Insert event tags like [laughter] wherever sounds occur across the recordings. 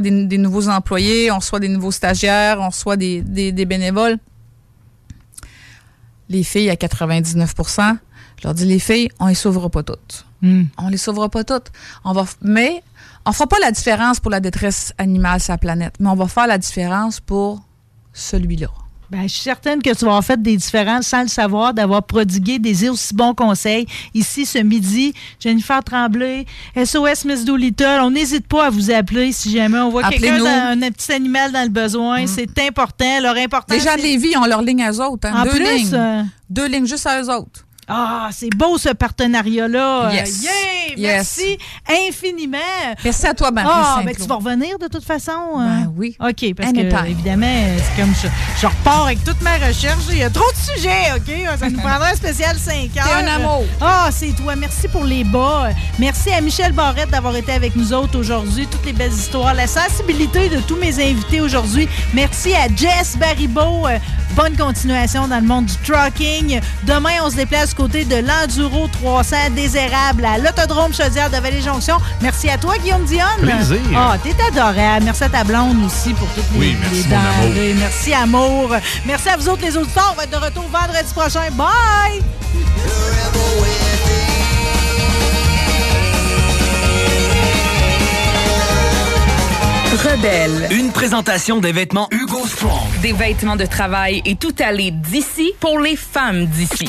Des, des nouveaux employés, on reçoit des nouveaux stagiaires, on reçoit des, des, des bénévoles. Les filles à 99% je leur dis, les filles, on les sauvera pas toutes. On les sauvera pas toutes. On va, mais on fera pas la différence pour la détresse animale sur la planète, mais on va faire la différence pour celui-là. Ben, je suis certaine que tu vas avoir fait des différences sans le savoir, d'avoir prodigué des aussi bons conseils. Ici, ce midi, Jennifer Tremblay, SOS Miss Doolittle, on n'hésite pas à vous appeler si jamais on voit quelqu'un, un, petit animal dans le besoin. C'est important. Leur important. Les gens de Lévis ont leur ligne à eux autres. hein. En Deux plus, lignes. euh, Deux lignes juste à eux autres. Ah, c'est beau ce partenariat-là. Yes. Yeah! Yes. Merci infiniment. Merci à toi, Marie Ah, ben tu vas revenir de toute façon. Ben hein? oui. OK, parce Anytime. que, évidemment, c'est comme je, je repars avec toute ma recherche. Il y a trop de sujets, OK? Ça nous [laughs] prendra un spécial 5 heures. un amour. Ah, c'est toi. Merci pour les bas. Merci à Michel Barrette d'avoir été avec nous autres aujourd'hui. Toutes les belles histoires. La sensibilité de tous mes invités aujourd'hui. Merci à Jess Baribeau. Bonne continuation dans le monde du trucking. Demain, on se déplace côté de l'Enduro 300 désérable à l'Autodrome Chaudière de Vallée-Jonction. Merci à toi, Guillaume Dionne. Plaisir. Ah, t'es adorable. Merci à ta blonde aussi pour toutes les, Oui, merci, les mon amour. Merci, amour. Merci à vous autres, les auditeurs. On va être de retour vendredi prochain. Bye! Rebelle. Une présentation des vêtements Hugo Strong. Des vêtements de travail et tout aller d'ici pour les femmes d'ici.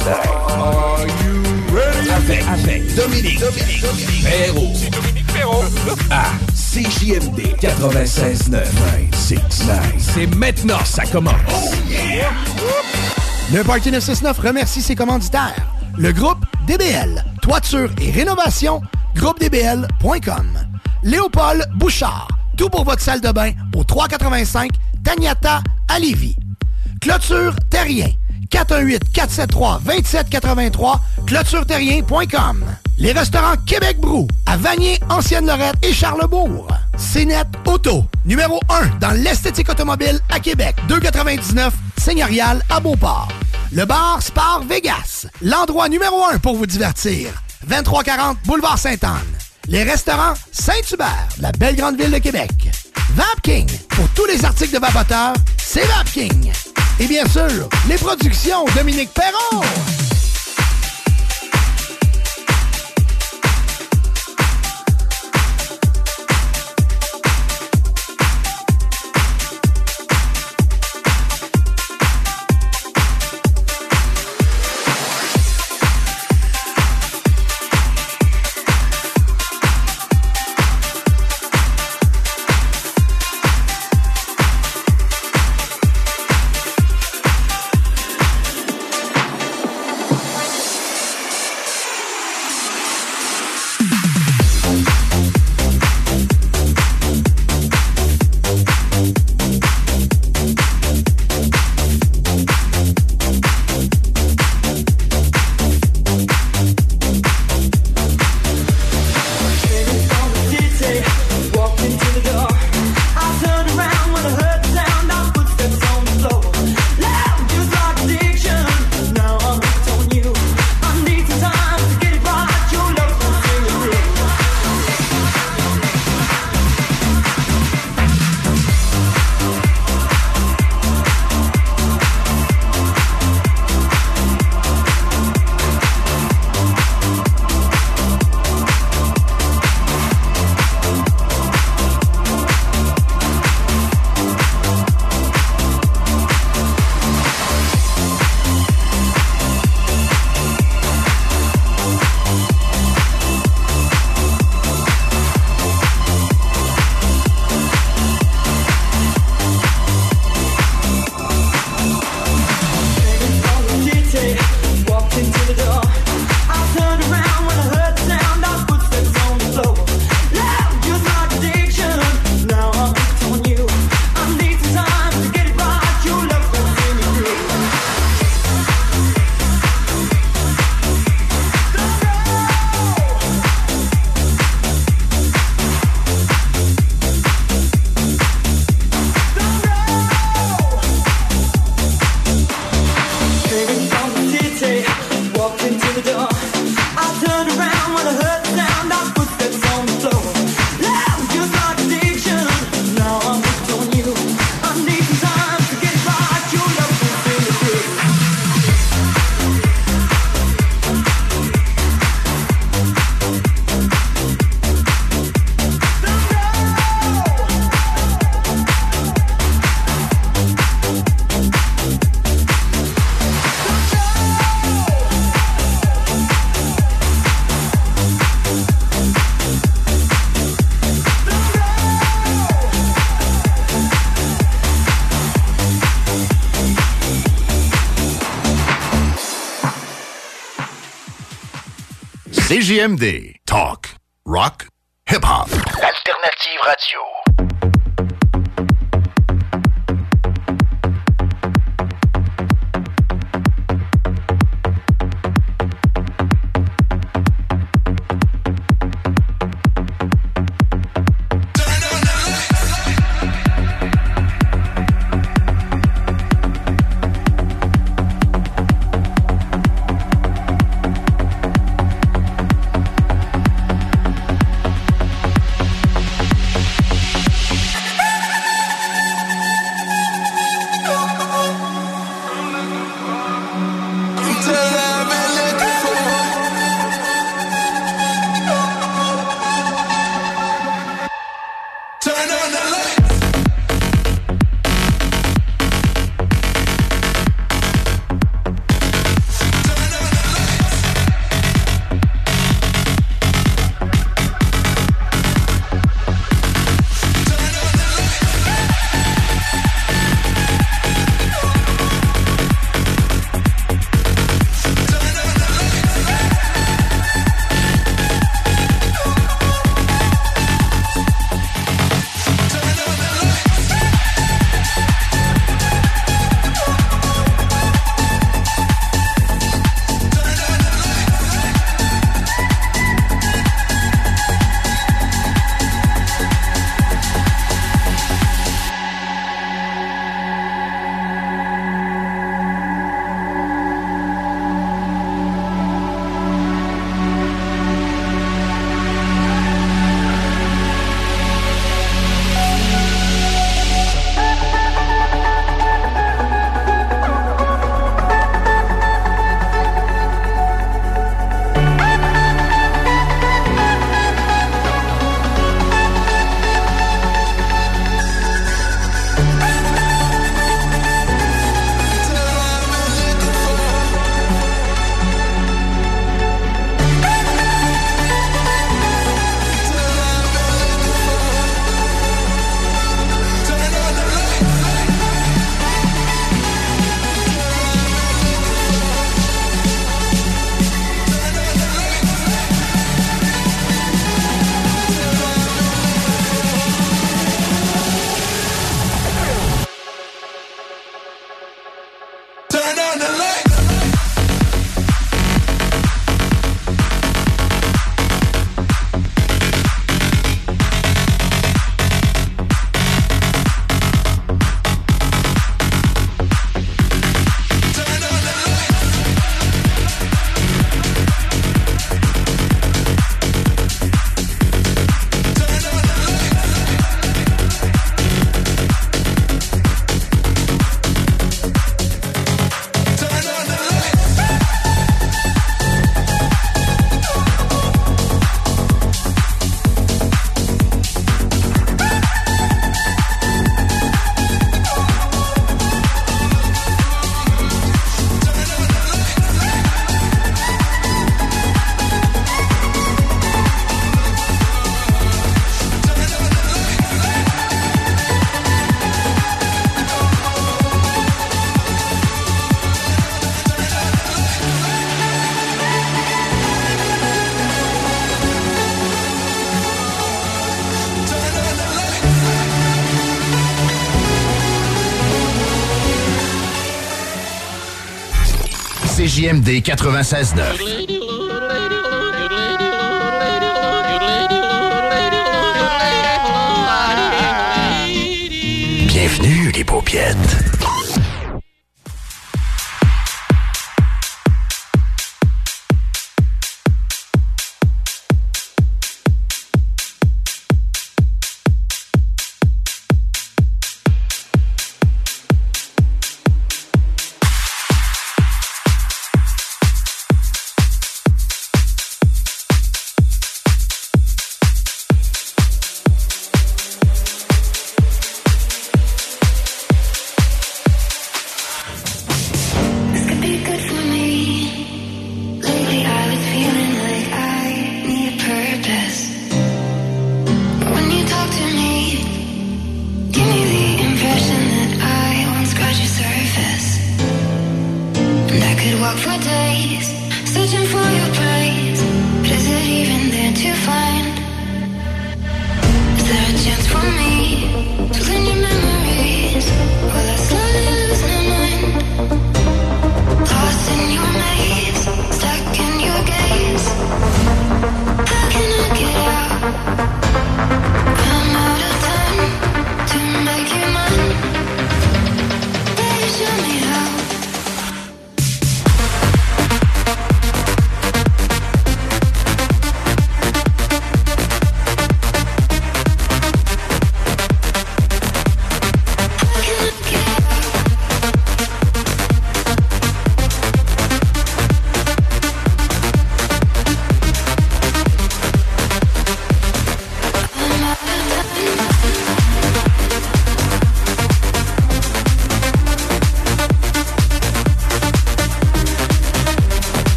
Party 969. Are you ready? Avec, avec Dominique, Dominique, Dominique Perrault. C'est Dominique Perrault. [laughs] À CJMD 96.9. 969. C'est maintenant, ça commence. Oh yeah! Le Party 969 remercie ses commanditaires. Le groupe DBL, toiture et rénovation, groupedbl.com. Léopold Bouchard, tout pour votre salle de bain au 385 Tagnata à Lévis. Clôture Terrien, 418-473-2783, clôtureterrien.com. Les restaurants Québec Brou, à Vanier, Ancienne-Lorette et Charlebourg. CNET Auto, numéro 1 dans l'esthétique automobile à Québec, 299 Seigneurial à Beauport. Le bar Spar Vegas, l'endroit numéro 1 pour vous divertir, 2340 Boulevard Sainte-Anne. Les restaurants Saint-Hubert, la belle grande ville de Québec. Vapking, pour tous les articles de vapoteurs, c'est Vapking. Et bien sûr, les productions Dominique Perron. CJMD. Talk. Rock. Hip-hop. Alternative Radio. CJMD 96.9.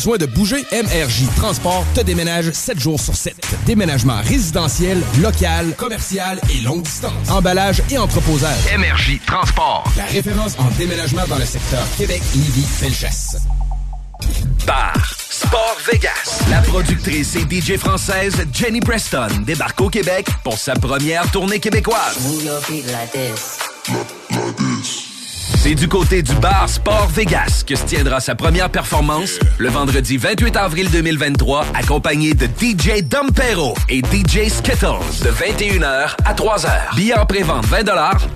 Besoin de bouger? MRJ Transport te déménage 7 jours sur 7. Déménagement résidentiel, local, commercial et longue distance. Emballage et entreposage. MRJ Transport. La référence en déménagement dans le secteur Québec, Lévis, Felchasse. Bar Sport Vegas. La productrice et DJ française Jenny Preston débarque au Québec pour sa première tournée québécoise. Move your feet like this. C'est du côté du bar Sport Vegas que se tiendra sa première performance le vendredi 28 avril 2023, accompagné de DJ Dompero et DJ Skittles de 21h à 3h. Billets en pré-vente 20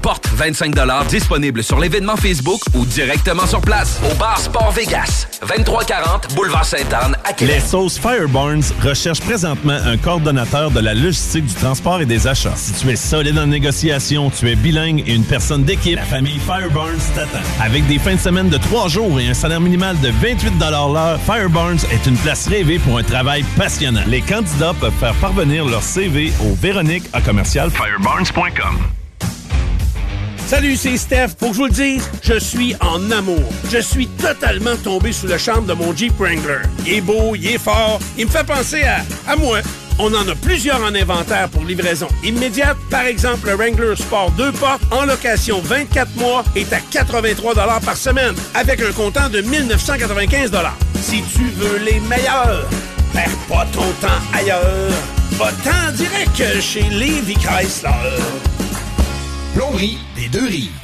porte 25 disponible sur l'événement Facebook ou directement sur place au bar Sport Vegas, 2340 Boulevard Sainte-Anne à Les Québec. sauces Fireburns recherchent présentement un coordonnateur de la logistique du transport et des achats. Si tu es solide en négociation, tu es bilingue et une personne d'équipe, la famille Fireburns t'attend. Avec des fins de semaine de 3 jours et un salaire minimal de 28 l'heure, Fireburns est une place rêvée pour un travail passionnant. Les candidats peuvent faire parvenir leur CV au Véronique à commercial fireburns.com. Salut, c'est Steph. Pour que je vous le dise, je suis en amour. Je suis totalement tombé sous le charme de mon Jeep Wrangler. Il est beau, il est fort, il me fait penser à, à moi. On en a plusieurs en inventaire pour livraison immédiate. Par exemple, le Wrangler Sport 2 portes en location 24 mois est à 83 par semaine avec un comptant de 1995 Si tu veux les meilleurs, perds pas ton temps ailleurs. Va-t'en direct chez Levi Chrysler. Plomberie des deux rives.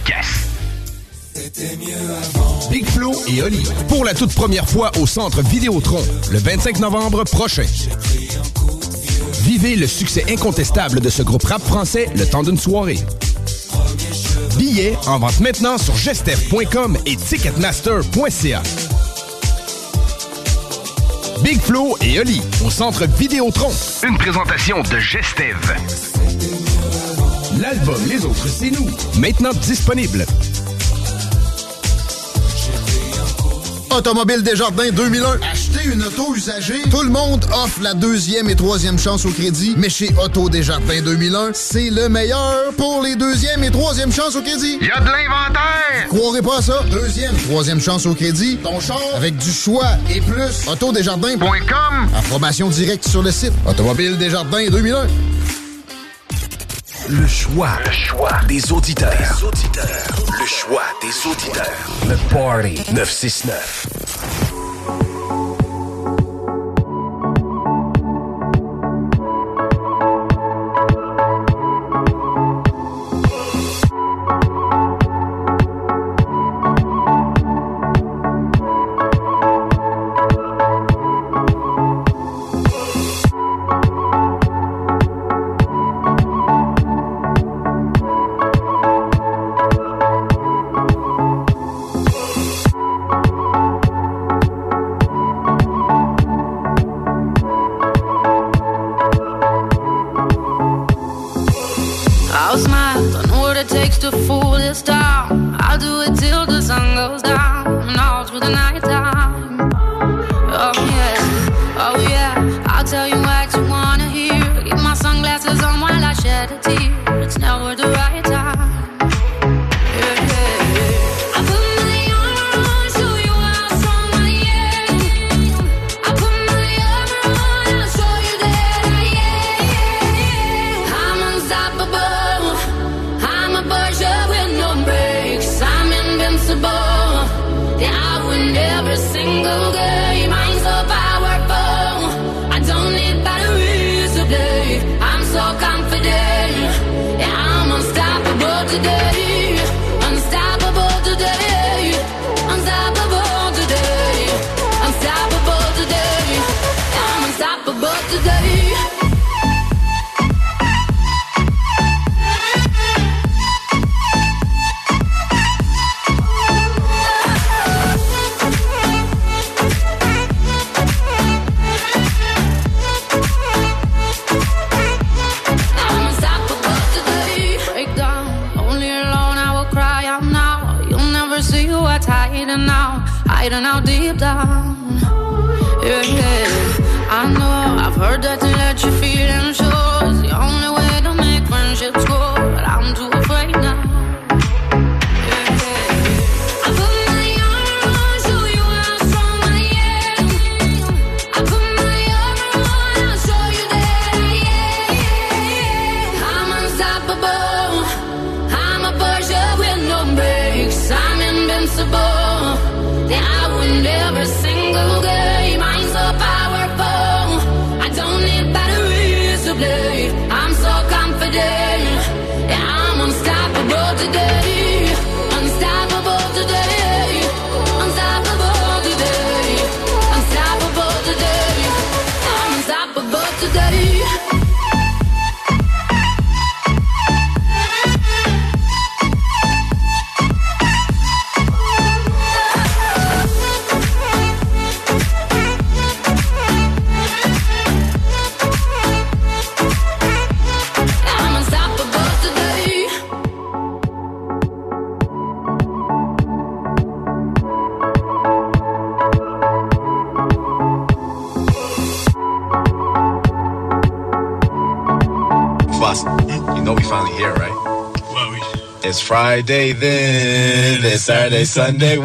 Big Flo et Oli pour la toute première fois au centre Vidéotron le 25 novembre prochain. Vivez le succès incontestable de ce groupe rap français le temps d'une soirée. Billets en vente maintenant sur gestev.com et ticketmaster.ca. Big Flo et Oli au centre Vidéotron. Une présentation de Gestev. L'album Les Autres, c'est nous. Maintenant disponible. Automobile Desjardins 2001. Acheter une auto usagée. Tout le monde offre la deuxième et troisième chance au crédit. Mais chez Auto Desjardins 2001, c'est le meilleur pour les deuxième et troisième chances au crédit. Il y a de l'inventaire. Croirez pas à ça. Deuxième, troisième chance au crédit. Ton char avec du choix et plus. AutoDesjardins.com. Information directe sur le site. Automobile Desjardins 2001. Le choix. Le choix des auditeurs. Des auditeurs. Le choix des auditeurs. Le Party 969. Friday, then this Saturday, Sunday.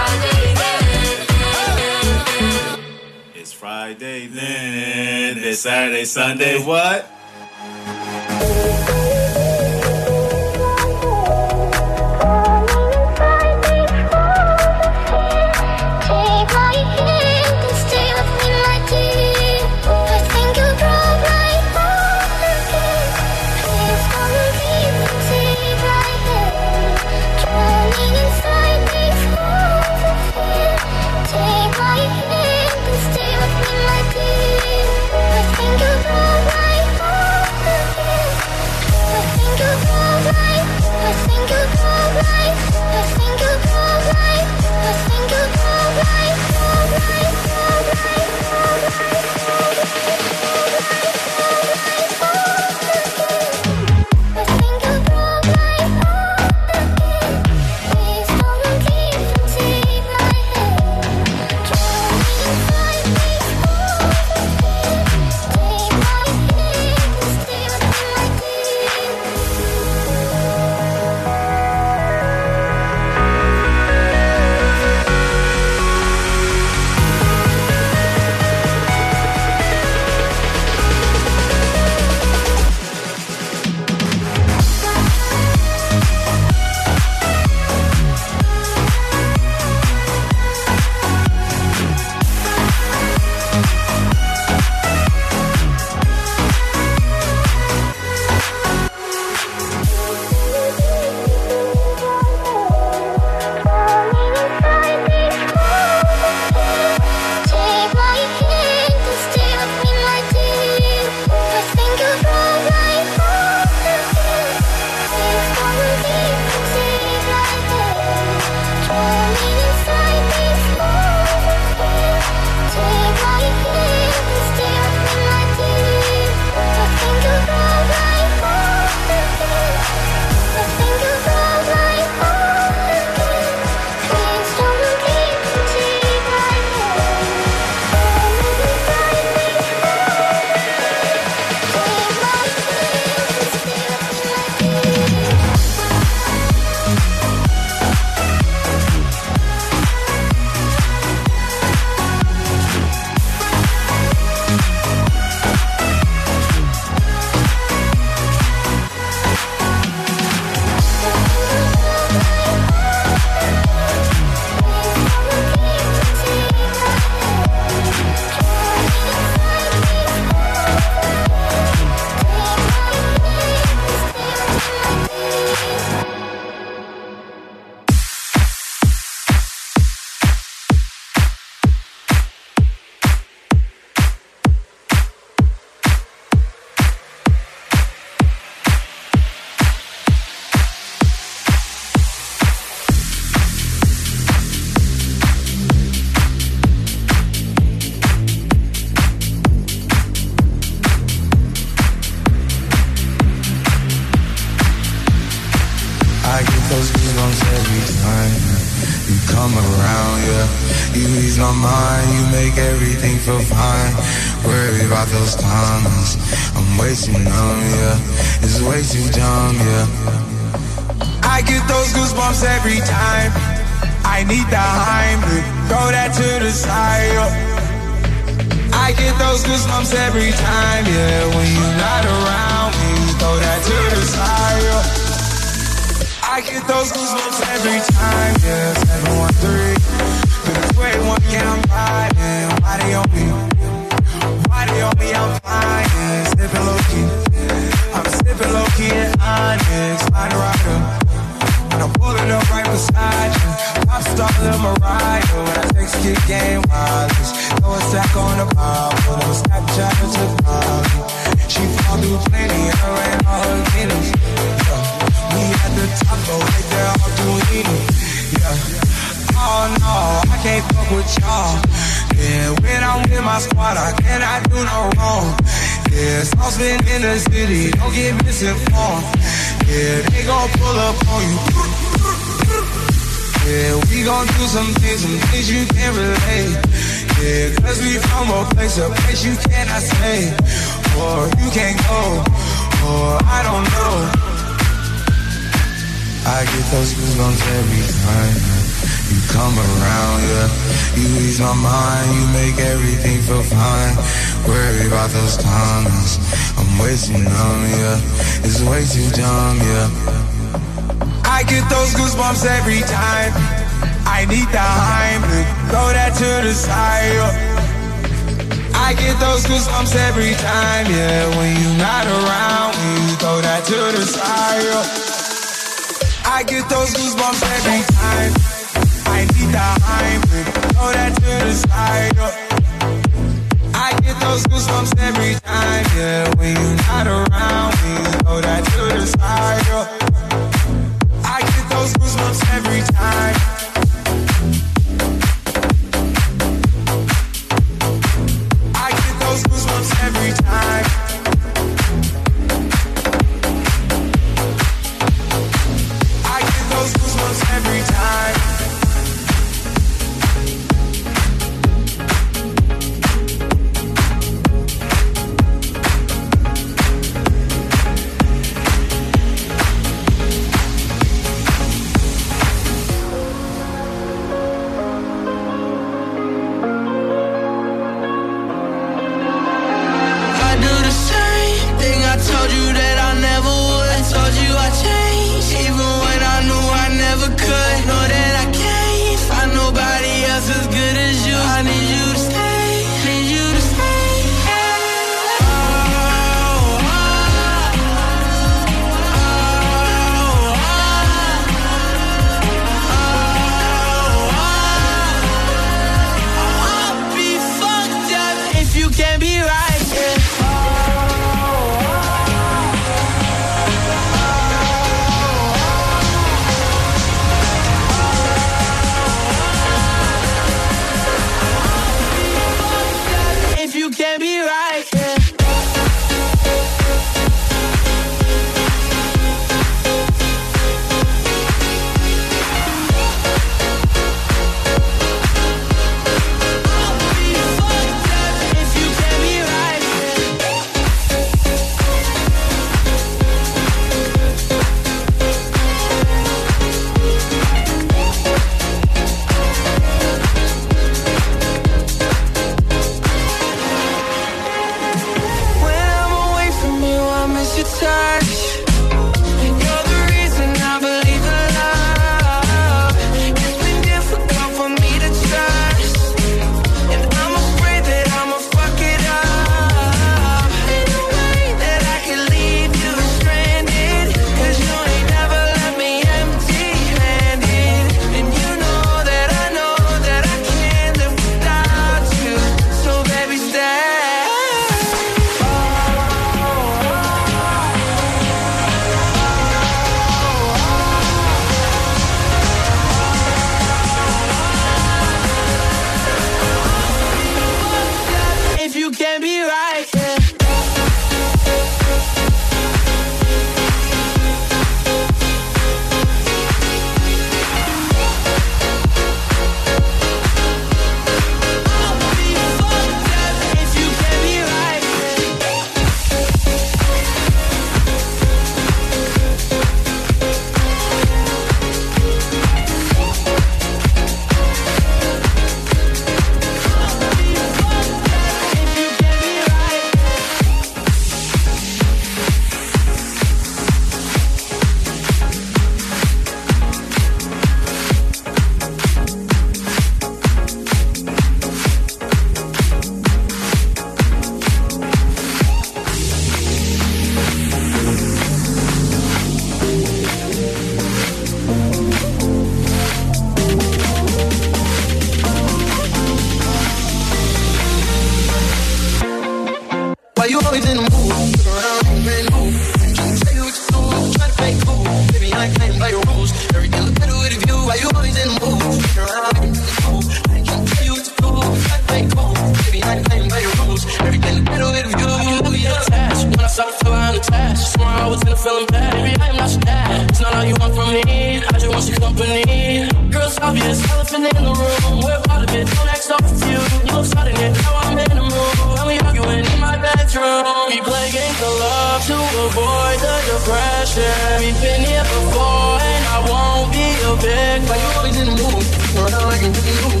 this elephant in the room. We're part of it, don't act so confused. You love starting it, now I'm in the mood. When we arguing in my bedroom, we play games of love to avoid the depression. We've been here before, and I won't be a victim. Why you always in the mood? You're not like you really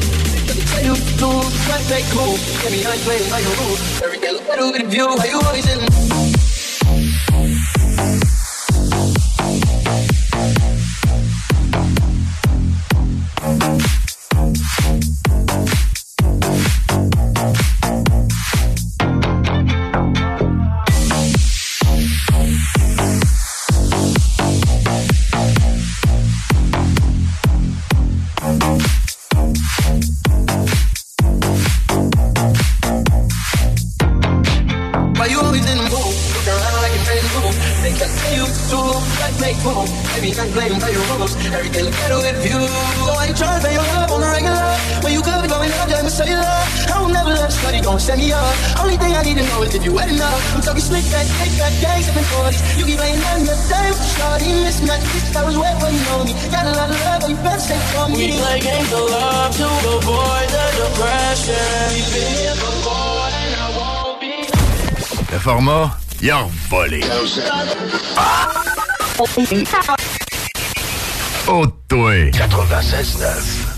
Tell you lose, sweat, fake cool. Get me high, play like a rule. Every day, look at who with a view. Why you always in the mood? Il a volé. Ah! Oh, toi. 96.9.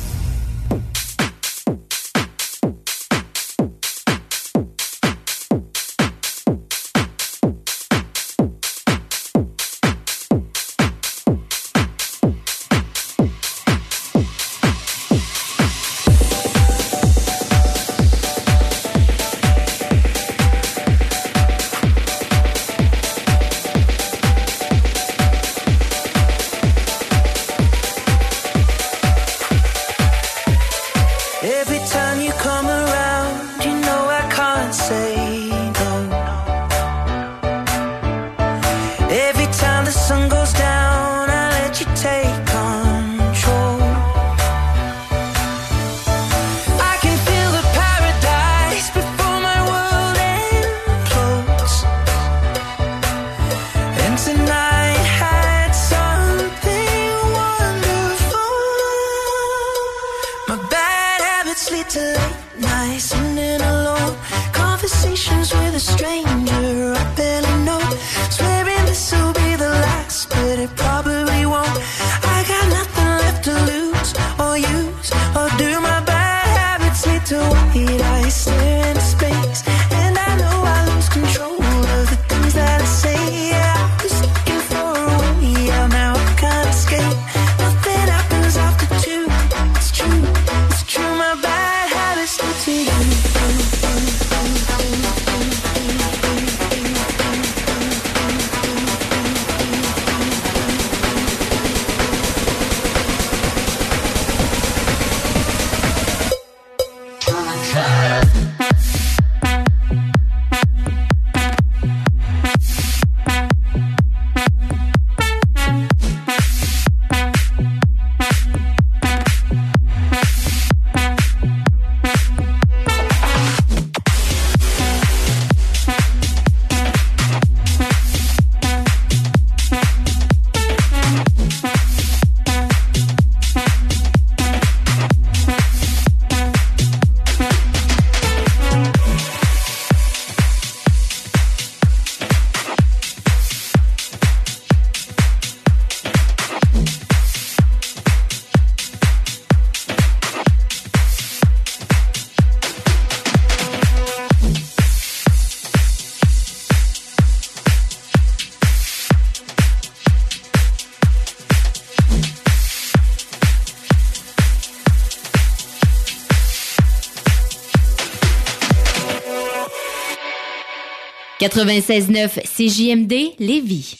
96.9 CJMD Lévis.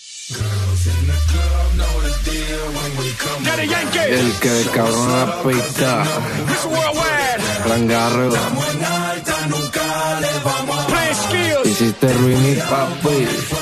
El que cabrón apesta. Rangarro. Hiciste ruiní, papi.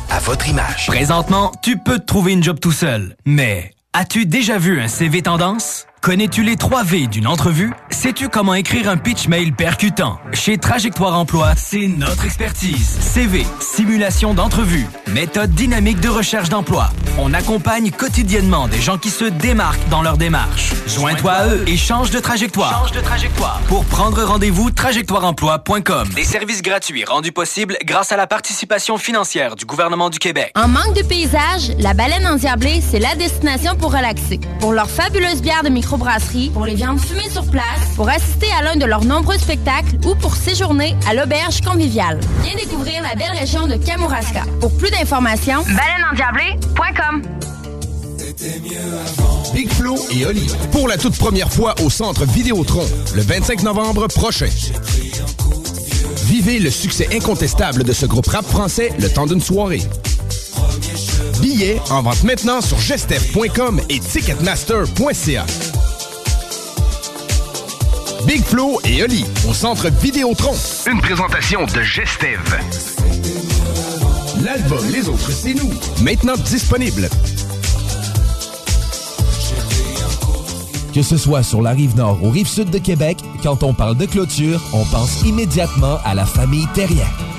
votre image. Présentement, tu peux te trouver une job tout seul. Mais as-tu déjà vu un CV tendance? Connais-tu les 3 V d'une entrevue? Sais-tu comment écrire un pitch mail percutant? Chez Trajectoire Emploi, c'est notre expertise. CV, simulation d'entrevue, méthode dynamique de recherche d'emploi. On accompagne quotidiennement des gens qui se démarquent dans leur démarche. Joins-toi à eux et change de trajectoire. Change de trajectoire. Pour prendre rendez-vous, trajectoireemploi.com. Des services gratuits rendus possibles grâce à la participation financière du gouvernement du Québec. En manque de paysage, la baleine endiablée, c'est la destination pour relaxer. Pour leur fabuleuse bière de microbrasserie, pour les viandes fumées sur place, pour assister à l'un de leurs nombreux spectacles ou pour séjourner à l'auberge conviviale. Viens découvrir la belle région de Kamouraska. Pour plus d'informations, baleineendiablée.com. Big Flo et Oli. Pour la toute première fois au Centre Vidéotron, le 25 novembre prochain. Vivez le succès incontestable de ce groupe rap français le temps d'une soirée. Billets en vente maintenant sur gestev.com et ticketmaster.ca. Big Flo et Oli au Centre Vidéotron. Une présentation de Gestev. L'album Les Autres, c'est nous. Maintenant disponible. Que ce soit sur la rive nord ou rive sud de Québec, quand on parle de clôture, on pense immédiatement à la famille Terrien.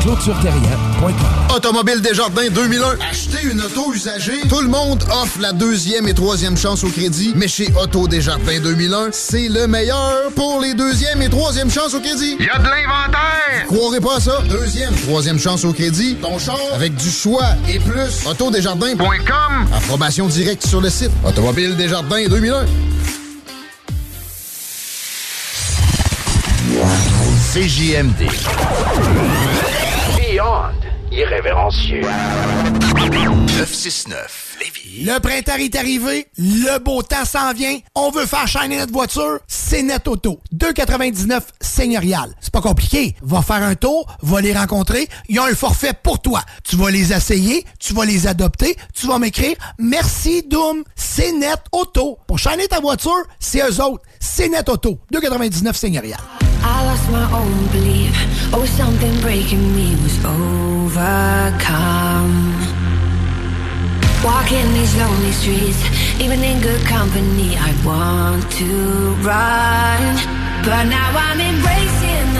ClôtureTerrien.com. Automobile Desjardins 2001. Acheter une auto usagée. Tout le monde offre la deuxième et troisième chance au crédit. Mais chez Auto Desjardins 2001, c'est le meilleur pour les deuxième et troisième chances au crédit. Il y a de l'inventaire! Croirez pas à ça? Deuxième, troisième chance au crédit. Ton char avec du choix et plus. Autodesjardins.com. Approbation directe sur le site. Automobile Desjardins 2001. CJMD. Beyond irrévérencieux. 969. Le printemps est arrivé, le beau temps s'en vient, on veut faire shiner notre voiture, c'est Net Auto. 2,99 seigneurial. C'est pas compliqué. Va faire un tour, va les rencontrer, ils ont un forfait pour toi. Tu vas les essayer, tu vas les adopter, tu vas m'écrire « Merci Doom, c'est Net Auto ». Pour shiner ta voiture, c'est eux autres. C'est Net Auto. 2,99 seigneurial. I lost my own. Oh, something breaking me was overcome. Walking these lonely streets, even in good company, I want to run. But now I'm embracing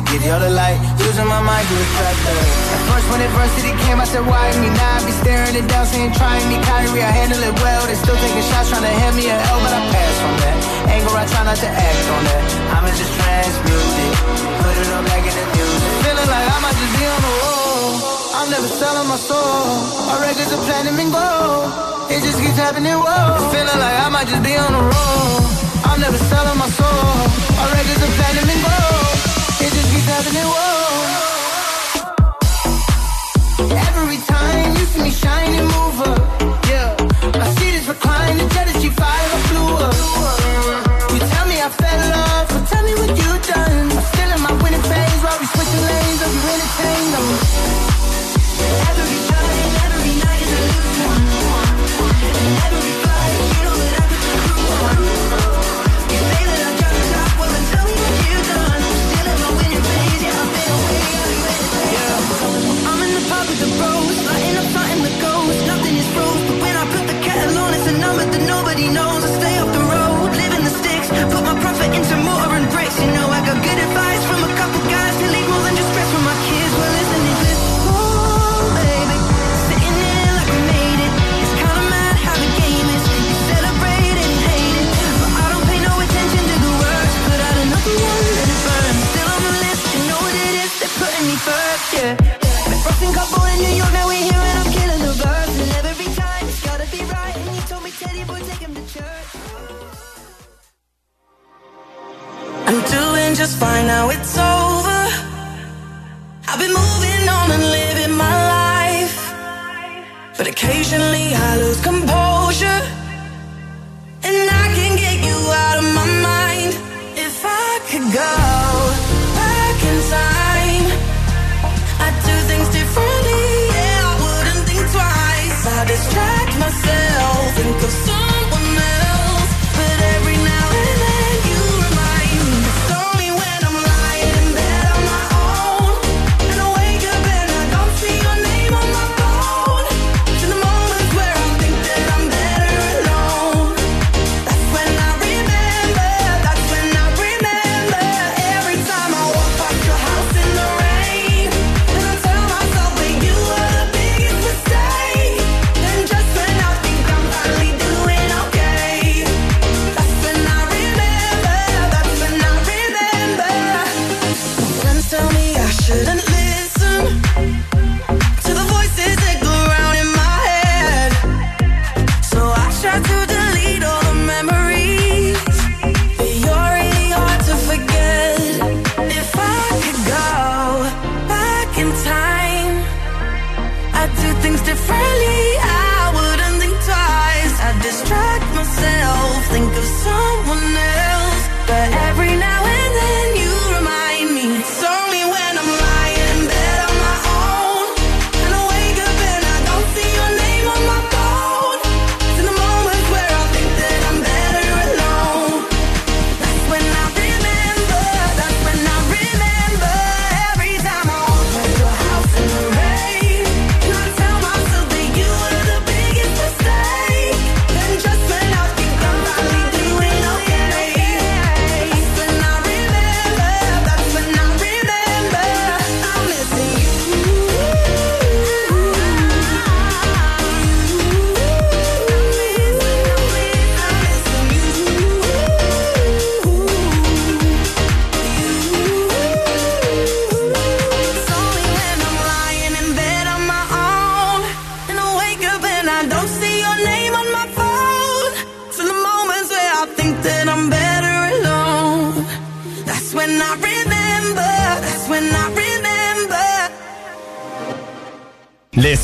To give y'all the light.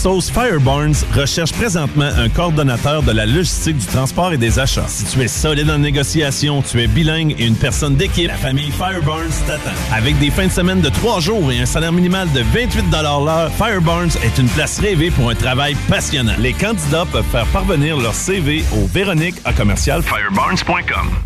Sauces Fireburns recherchent présentement un coordonnateur de la logistique du transport et des achats. Si tu es solide en négociation, tu es bilingue et une personne d'équipe, la famille Fireburns t'attend. Avec des fins de semaine de trois jours et un salaire minimal de 28 l'heure, Fireburns est une place rêvée pour un travail passionnant. Les candidats peuvent faire parvenir leur CV au Véronique à commercial fireburns.com.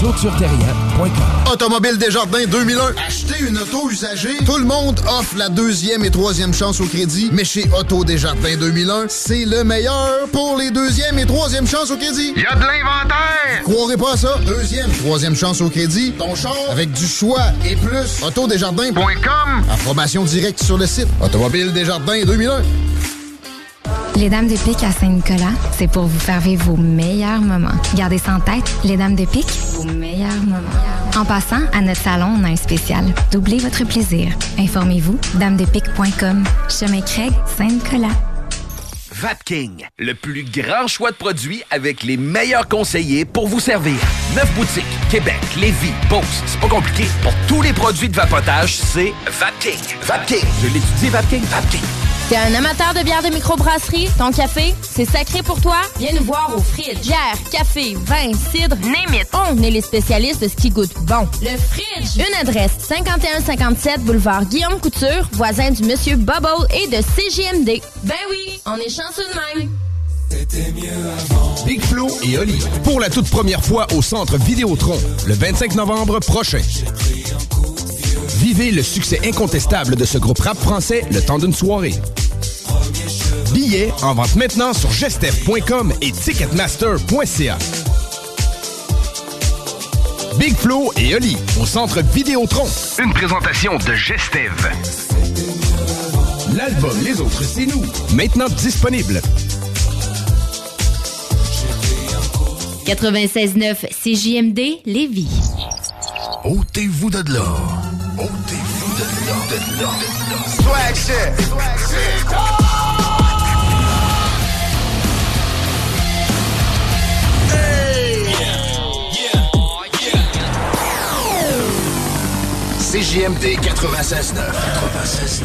ClôtureTerrien.com. Automobile Desjardins 2001. Acheter une auto usagée. Tout le monde offre la deuxième et troisième chance au crédit. Mais chez Auto Desjardins 2001, c'est le meilleur pour les deuxième et troisième chances au crédit. Il y a de l'inventaire. Croirez pas à ça? Deuxième, troisième chance au crédit. Ton char avec du choix et plus. Autodesjardins.com. Approbation directe sur le site. Automobile Desjardins 2001. Les Dames de Pique à Saint-Nicolas, c'est pour vous faire vivre vos meilleurs moments. Gardez ça en tête, les Dames de Pique. En passant, à notre salon, on a un spécial. Doublez votre plaisir. Informez-vous, damedepique.com. Chemin Craig, Saint-Nicolas. Vapking, le plus grand choix de produits avec les meilleurs conseillers pour vous servir. Neuf boutiques, Québec, Lévis, Beauce. C'est pas compliqué. Pour tous les produits de vapotage, c'est Vapking. Vapking. Je l'étudie, Vapking. Vapking. T'es un amateur de bière de microbrasserie? Ton café, c'est sacré pour toi? Viens nous voir au Fridge. Bière, café, vin, cidre, name it. On est les spécialistes de ce qui goûte bon. Le Fridge. Une adresse, 5157 boulevard Guillaume Couture, voisin du Monsieur Bubble et de CGMD. Ben oui, on est chanceux de même. Big Flo et Oli. Pour la toute première fois au Centre Vidéotron, le 25 novembre prochain. Vivez le succès incontestable de ce groupe rap français le temps d'une soirée. Billets en vente maintenant sur gestev.com et ticketmaster.ca. Big Flo et Oli au Centre Vidéotron. Une présentation de Gestev. L'album Les Autres, c'est nous. Maintenant disponible. 96.9 CJMD Lévis. Ôtez-vous de là. Ôtez-vous de là, de. Swag shit. Swag shit. CJMD 96.9. 96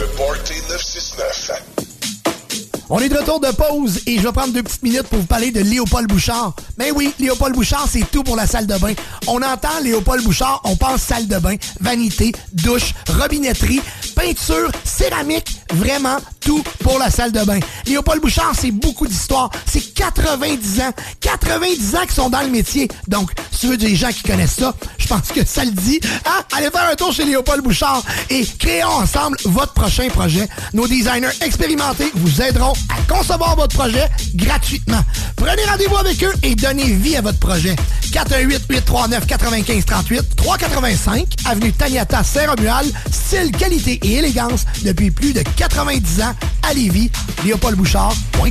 Le Party 969. On est de retour de pause et je vais prendre deux petites minutes pour vous parler de Léopold Bouchard. Mais ben oui, Léopold Bouchard, c'est tout pour la salle de bain. On entend Léopold Bouchard, on pense salle de bain, vanité, douche, robinetterie, peinture, céramique, vraiment tout pour la salle de bain. Léopold Bouchard, c'est beaucoup d'histoire. C'est 90 ans. 90 ans qui sont dans le métier. Donc, si des gens qui connaissent ça, je pense que ça le dit. Hein? Allez faire un tour chez Léopold Bouchard et créons ensemble votre prochain projet. Nos designers expérimentés vous aideront à concevoir votre projet gratuitement. Prenez rendez-vous avec eux et donnez vie à votre projet. 418-839-9538, 385, avenue Taniata Saint-Romuald, style, qualité et élégance depuis plus de 90 ans à Lévis. léopoldbouchard.com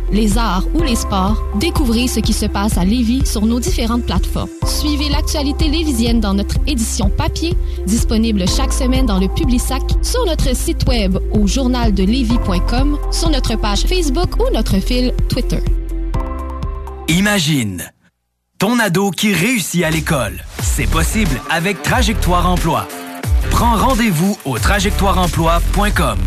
les arts ou les sports, découvrez ce qui se passe à Lévis sur nos différentes plateformes. Suivez l'actualité lévisienne dans notre édition papier, disponible chaque semaine dans le Publisac, sur notre site web au journaldelevis.com, sur notre page Facebook ou notre fil Twitter. Imagine ton ado qui réussit à l'école. C'est possible avec Trajectoire Emploi. Prends rendez-vous au trajectoireemploi.com.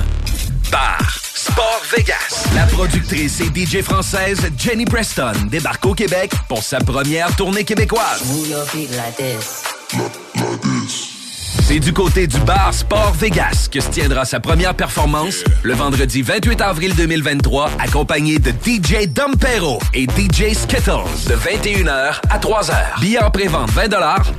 Bar Sport Vegas. La productrice et DJ française Jenny Preston débarque au Québec pour sa première tournée québécoise. C'est du côté du bar Sport Vegas que se tiendra sa première performance le vendredi 28 avril 2023, accompagné de DJ Dompero et DJ Skittles de 21h à 3h. Billets en pré-vente 20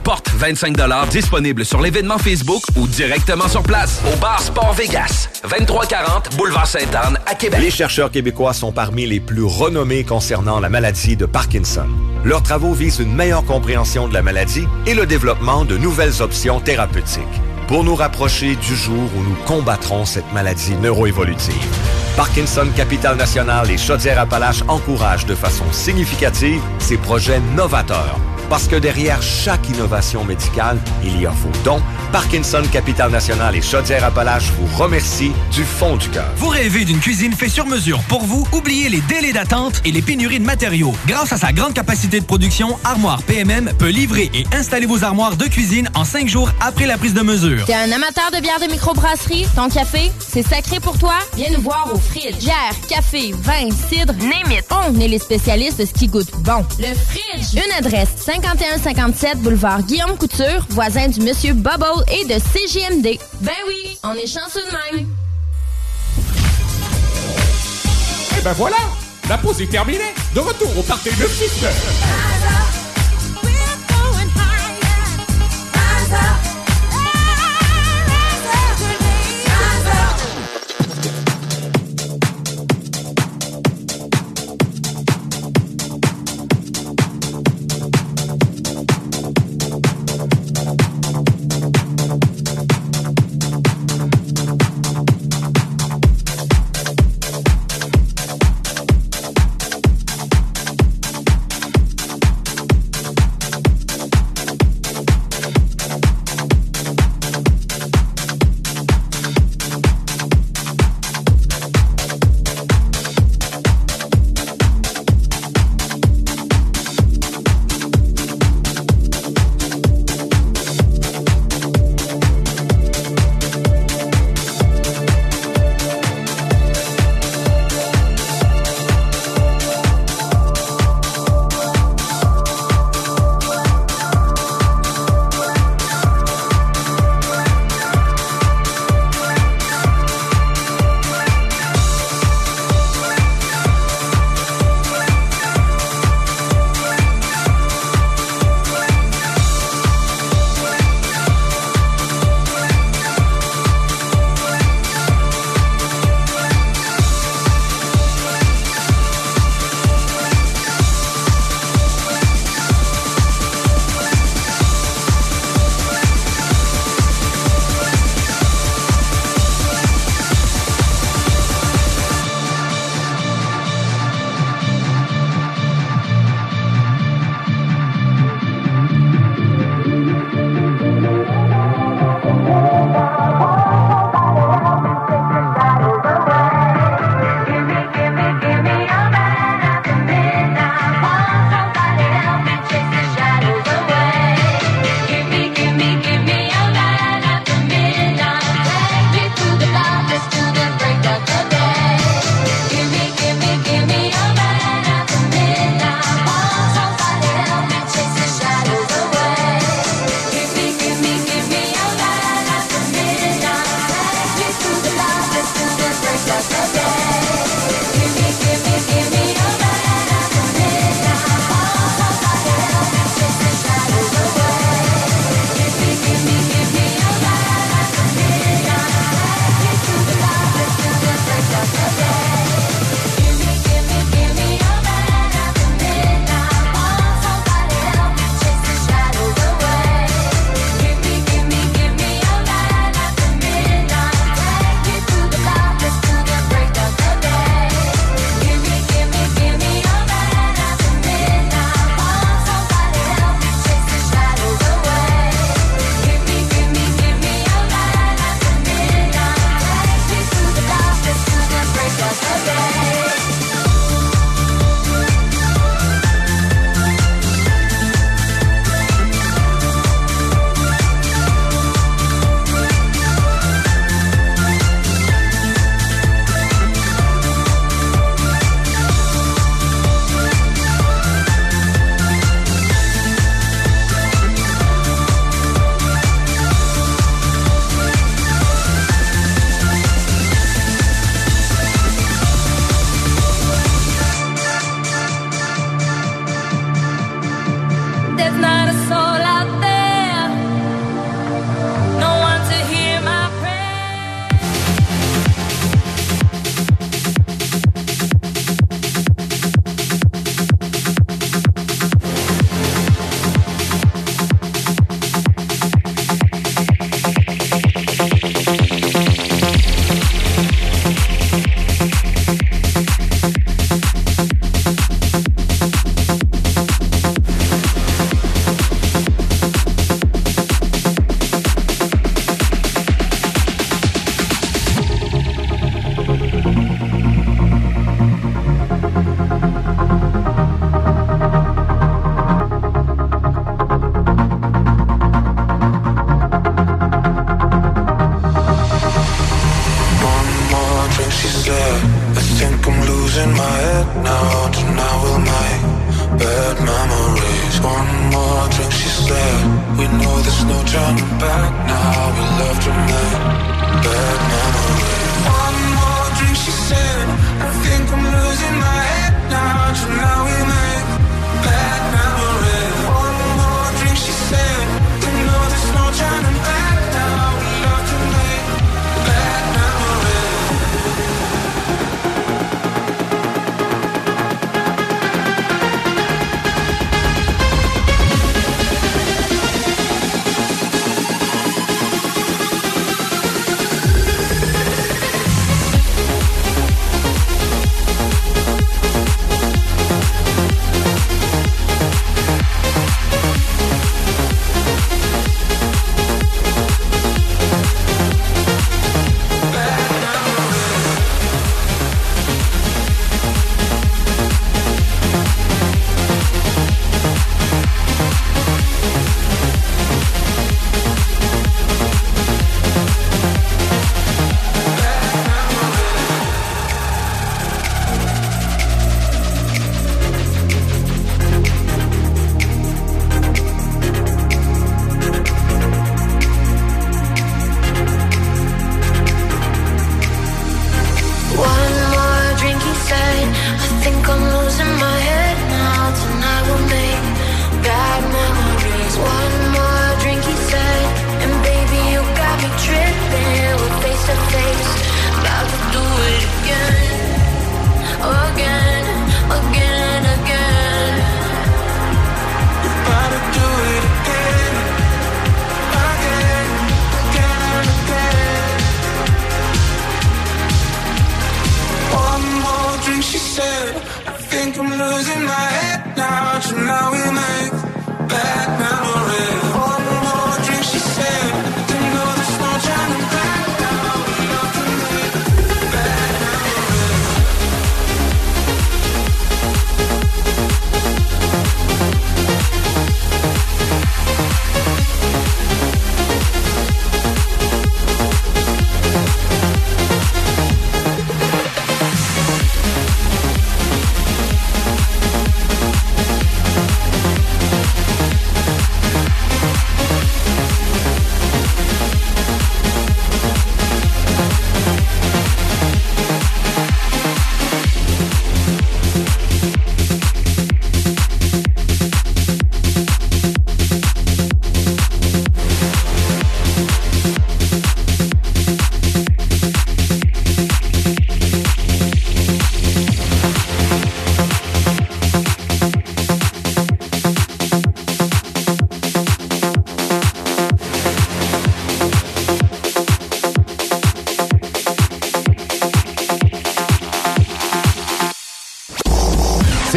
porte 25 disponible sur l'événement Facebook ou directement sur place au bar Sport Vegas, 2340 Boulevard Sainte-Anne à Québec. Les chercheurs québécois sont parmi les plus renommés concernant la maladie de Parkinson. Leurs travaux visent une meilleure compréhension de la maladie et le développement de nouvelles options thérapeutiques pour nous rapprocher du jour où nous combattrons cette maladie neuroévolutive. Parkinson Capital National et Chaudière-Appalaches encouragent de façon significative ces projets novateurs. Parce que derrière chaque innovation médicale, il y a vos dons. Parkinson Capital National et Chaudière-Appalaches vous remercient du fond du cœur. Vous rêvez d'une cuisine faite sur mesure pour vous? Oubliez les délais d'attente et les pénuries de matériaux. Grâce à sa grande capacité de production, Armoire PMM peut livrer et installer vos armoires de cuisine en cinq jours après la prise de mesure. T'es un amateur de bière de microbrasserie? Ton café, c'est sacré pour toi? Viens nous voir au Fridge. Bière, café, vin, cidre, name it. On est les spécialistes de ce qui goûte bon. Le Fridge. Une adresse, 5157 boulevard Guillaume Couture, voisin du Monsieur Bubble et de CJMD. Ben oui, on est chanceux de même. Et ben voilà, la pause est terminée. De retour au party de 6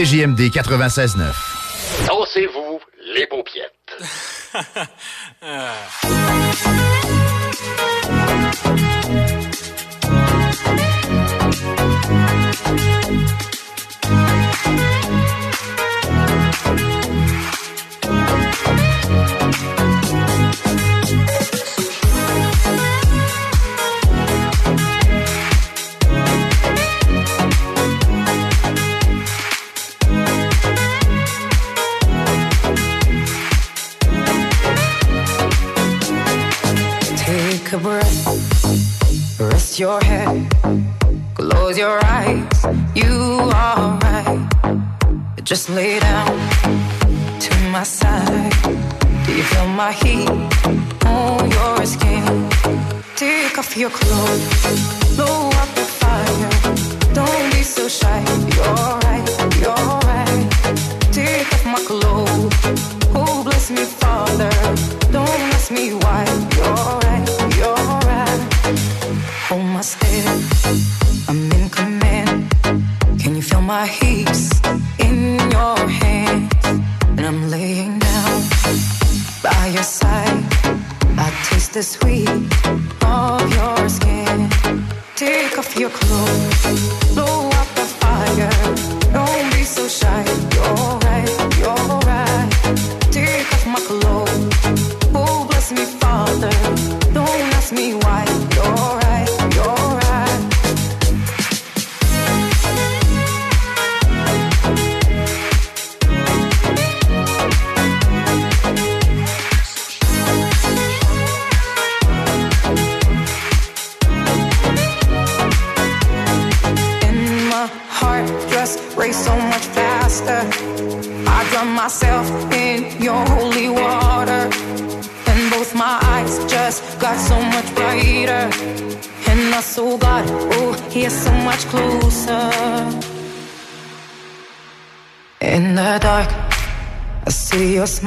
CJMD 96.9.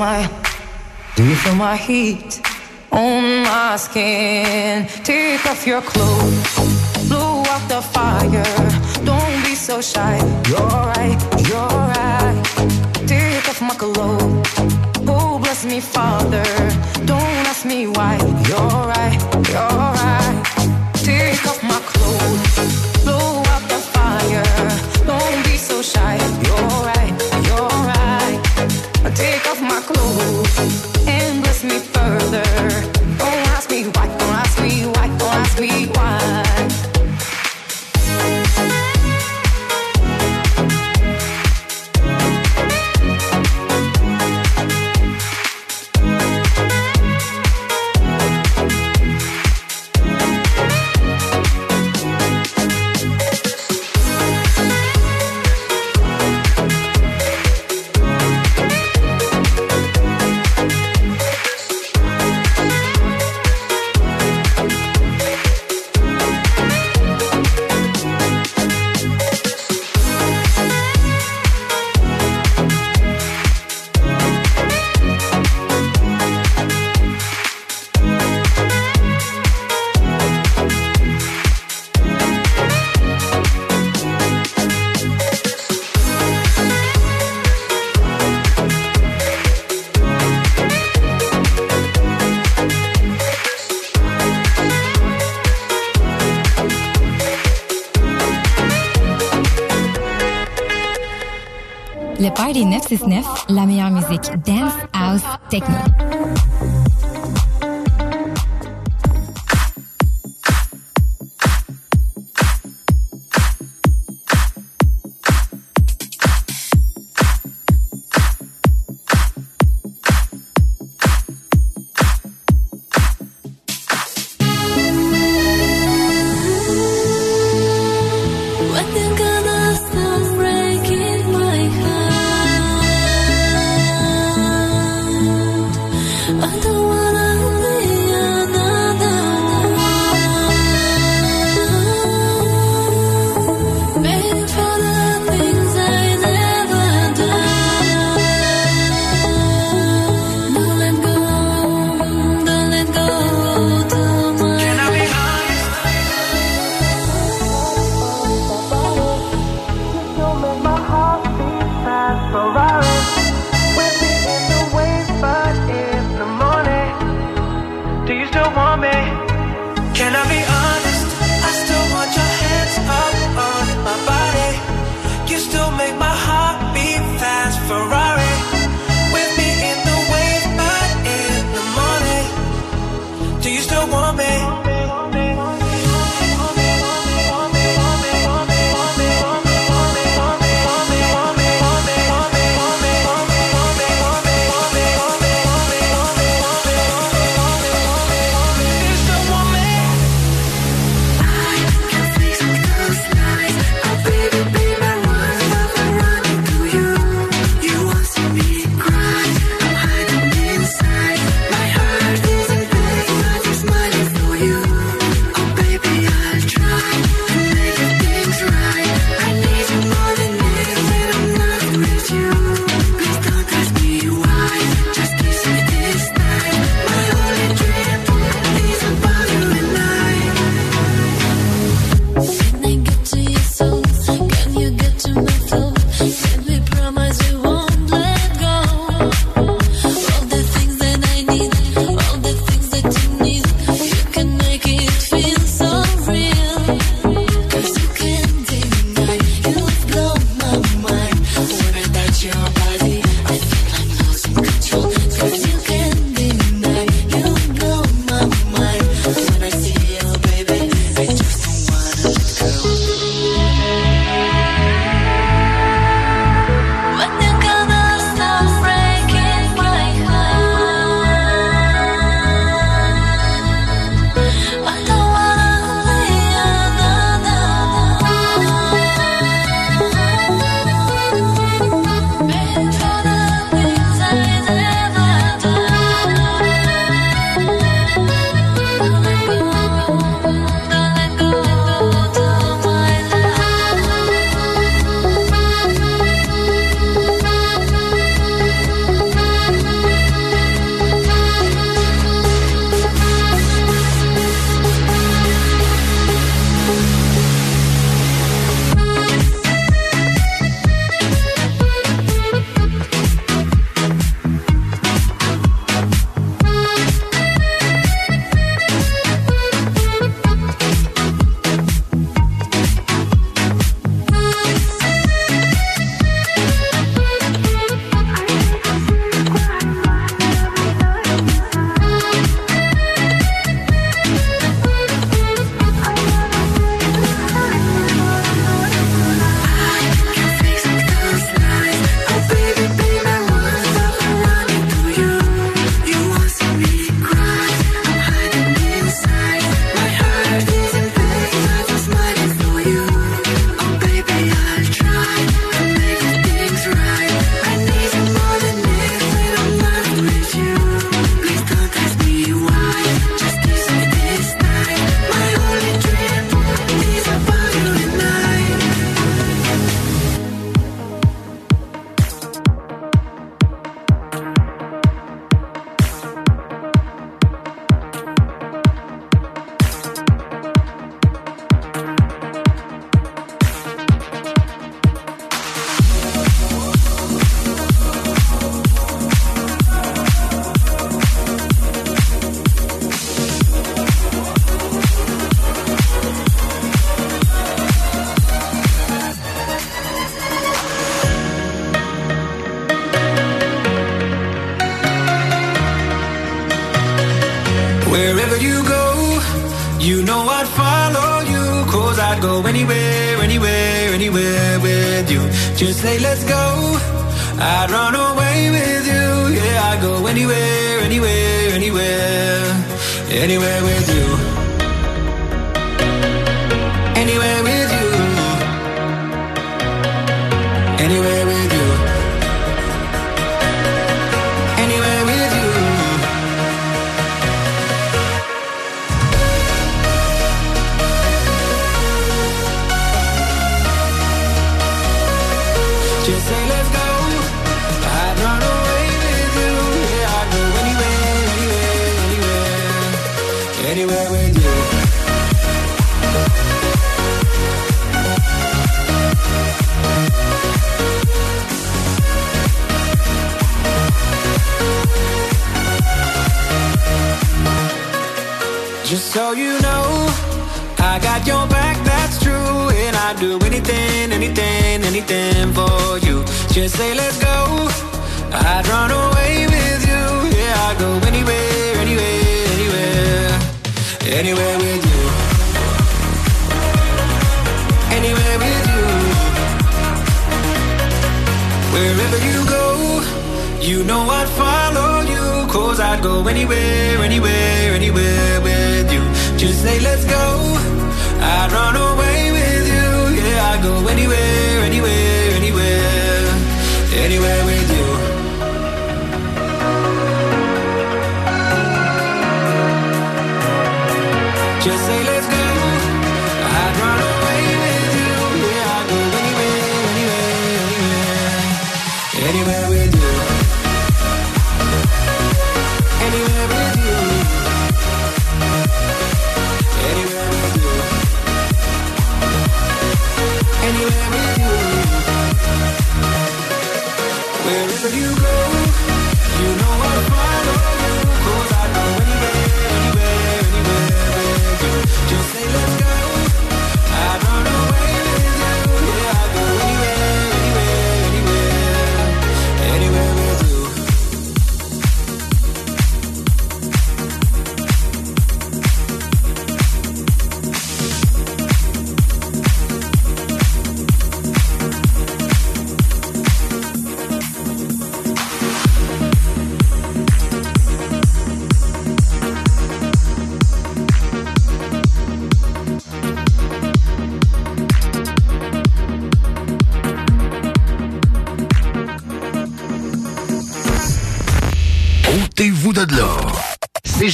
my Do you feel my heat on my skin? Take off your clothes 969, la meilleure musique dance, house, techno.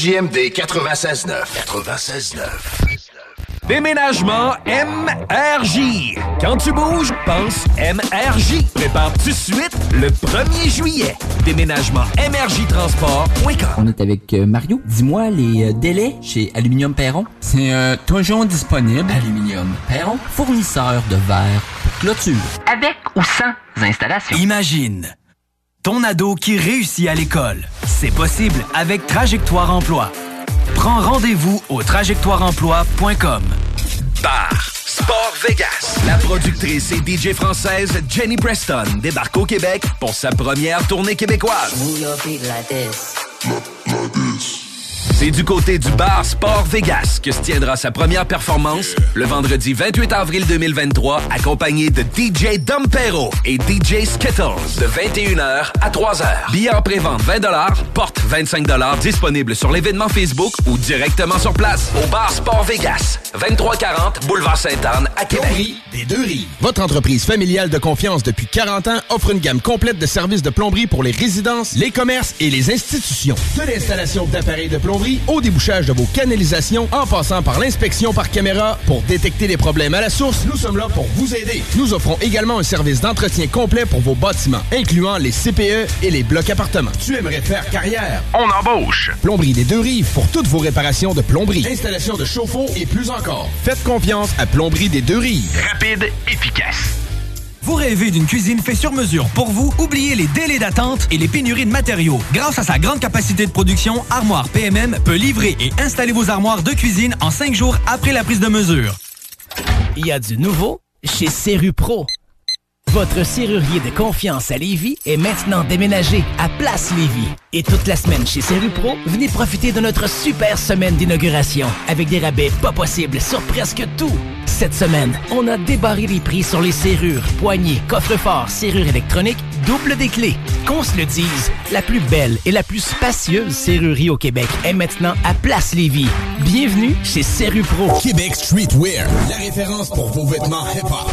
CJMD 96.9. 96.9. Déménagement MRJ. Quand tu bouges, pense MRJ. Prépare tout de suite le 1er juillet. Déménagement MRJtransport.com. On est avec euh, Mario. Dis-moi les euh, délais chez Aluminium Perron. C'est euh, toujours disponible. Aluminium Perron, fournisseur de verre pour clôture. Avec ou sans installation. Imagine ton ado qui réussit à l'école. C'est possible avec Trajectoire Emploi. Prends rendez-vous au trajectoireemploi.com. Bar Sport Vegas. La productrice et DJ française Jenny Preston débarque au Québec pour sa première tournée québécoise. C'est du côté du bar Sport Vegas que se tiendra sa première performance le vendredi 28 avril 2023, accompagné de DJ Dompero et DJ Skittles de 21h à 3h. Billets en pré-vente 20 porte 25 disponible sur l'événement Facebook ou directement sur place au bar Sport Vegas, 2340 Boulevard Sainte-Anne à Québec. des deux rives. Votre entreprise familiale de confiance depuis 40 ans offre une gamme complète de services de plomberie pour les résidences, les commerces et les institutions. De l'installation d'appareils de plomberie au débouchage de vos canalisations en passant par l'inspection par caméra pour détecter les problèmes à la source, nous sommes là pour vous aider. Nous offrons également un service d'entretien complet pour vos bâtiments, incluant les CPE et les blocs appartements. Tu aimerais faire carrière? On embauche! Plomberie des deux rives pour toutes vos réparations de plomberie, installation de chauffe-eau et plus encore. Faites confiance à Plomberie des deux rives. Rapide, efficace. Vous rêvez d'une cuisine faite sur mesure pour vous? Oubliez les délais d'attente et les pénuries de matériaux. Grâce à sa grande capacité de production, Armoire PMM peut livrer et installer vos armoires de cuisine en cinq jours après la prise de mesure. Il y a du nouveau chez Pro. Votre serrurier de confiance à Lévis est maintenant déménagé à Place Lévis. Et toute la semaine chez Serrupro, venez profiter de notre super semaine d'inauguration avec des rabais pas possibles sur presque tout. Cette semaine, on a débarré les prix sur les serrures, poignées, coffres-forts, serrures électroniques, double des clés. Qu'on se le dise, la plus belle et la plus spacieuse serrurerie au Québec est maintenant à Place Lévis. Bienvenue chez Serrupro. Québec Streetwear, la référence pour vos vêtements hip-hop.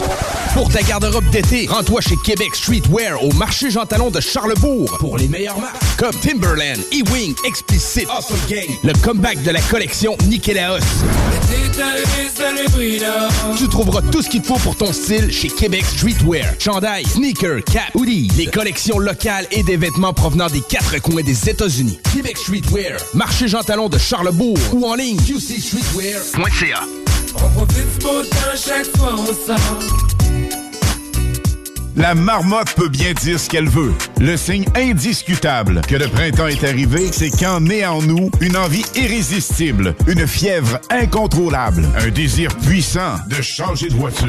Pour ta garde-robe d'été, rends-toi chez Québec Streetwear au marché Jean Talon de Charlebourg pour les meilleures marques comme Timberland, E-Wing, Explicit, Awesome Gang, le comeback de la collection Nikélaos. Tu trouveras tout ce qu'il te faut pour ton style chez Québec Streetwear. Chandail, sneakers, cap, hoodie, les collections locales et des vêtements provenant des quatre coins des États-Unis. Québec Streetwear, marché Jean Talon de Charlebourg ou en ligne qcstreetwear.ca. On profite du beau temps, chaque fois on sort. La marmotte peut bien dire ce qu'elle veut. Le signe indiscutable que le printemps est arrivé, c'est quand naît en nous une envie irrésistible, une fièvre incontrôlable, un désir puissant de changer de voiture.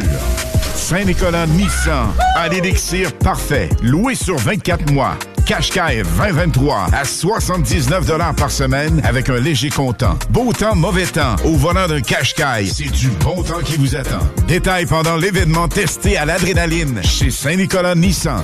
Saint-Nicolas Nissan à l'élixir parfait, loué sur 24 mois. Qashqai 2023 à 79 par semaine avec un léger comptant. Beau temps, mauvais temps. Au volant d'un Qashqai, c'est du bon temps qui vous attend. Détails pendant l'événement testé à l'adrénaline chez Saint-Nicolas Nissan.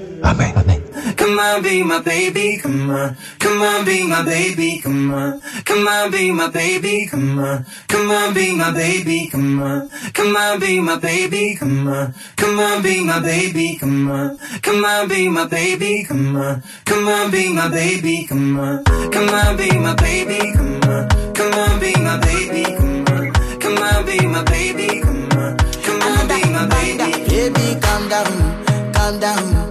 Amen. Amen. Come on, be my baby, come on. Come on, be my baby, come on. Come on, be my baby, come on. Come on, be my baby, come on. Come on, be my baby, come on. Come on, be my baby, come on. Come on, be my baby, come on. Come on, be my baby, come on. Come on, be my baby, come on. Come on, be my baby, come on. Come on, be my baby, come on. Come on, be my baby. Baby, calm down, calm down.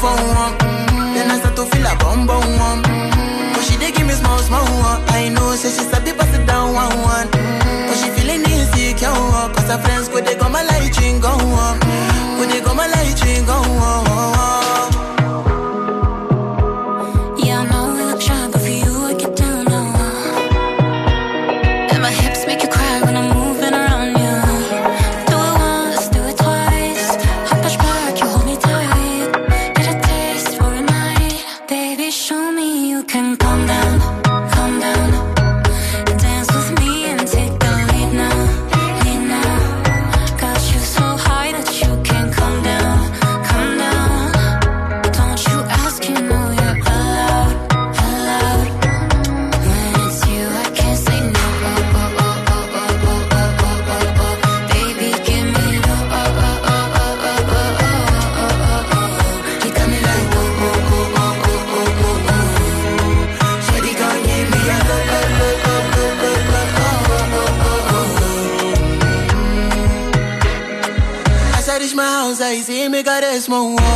for one, mm-hmm. then I start to feel a bum bum one. Mm-hmm. But she dey give me small small one. I know, say she sabi pass it down one one. Mm-hmm. But she feeling insecure, cause her friends go they go my light ring go on. Go they go my light ring go on. cigarismo. Oh.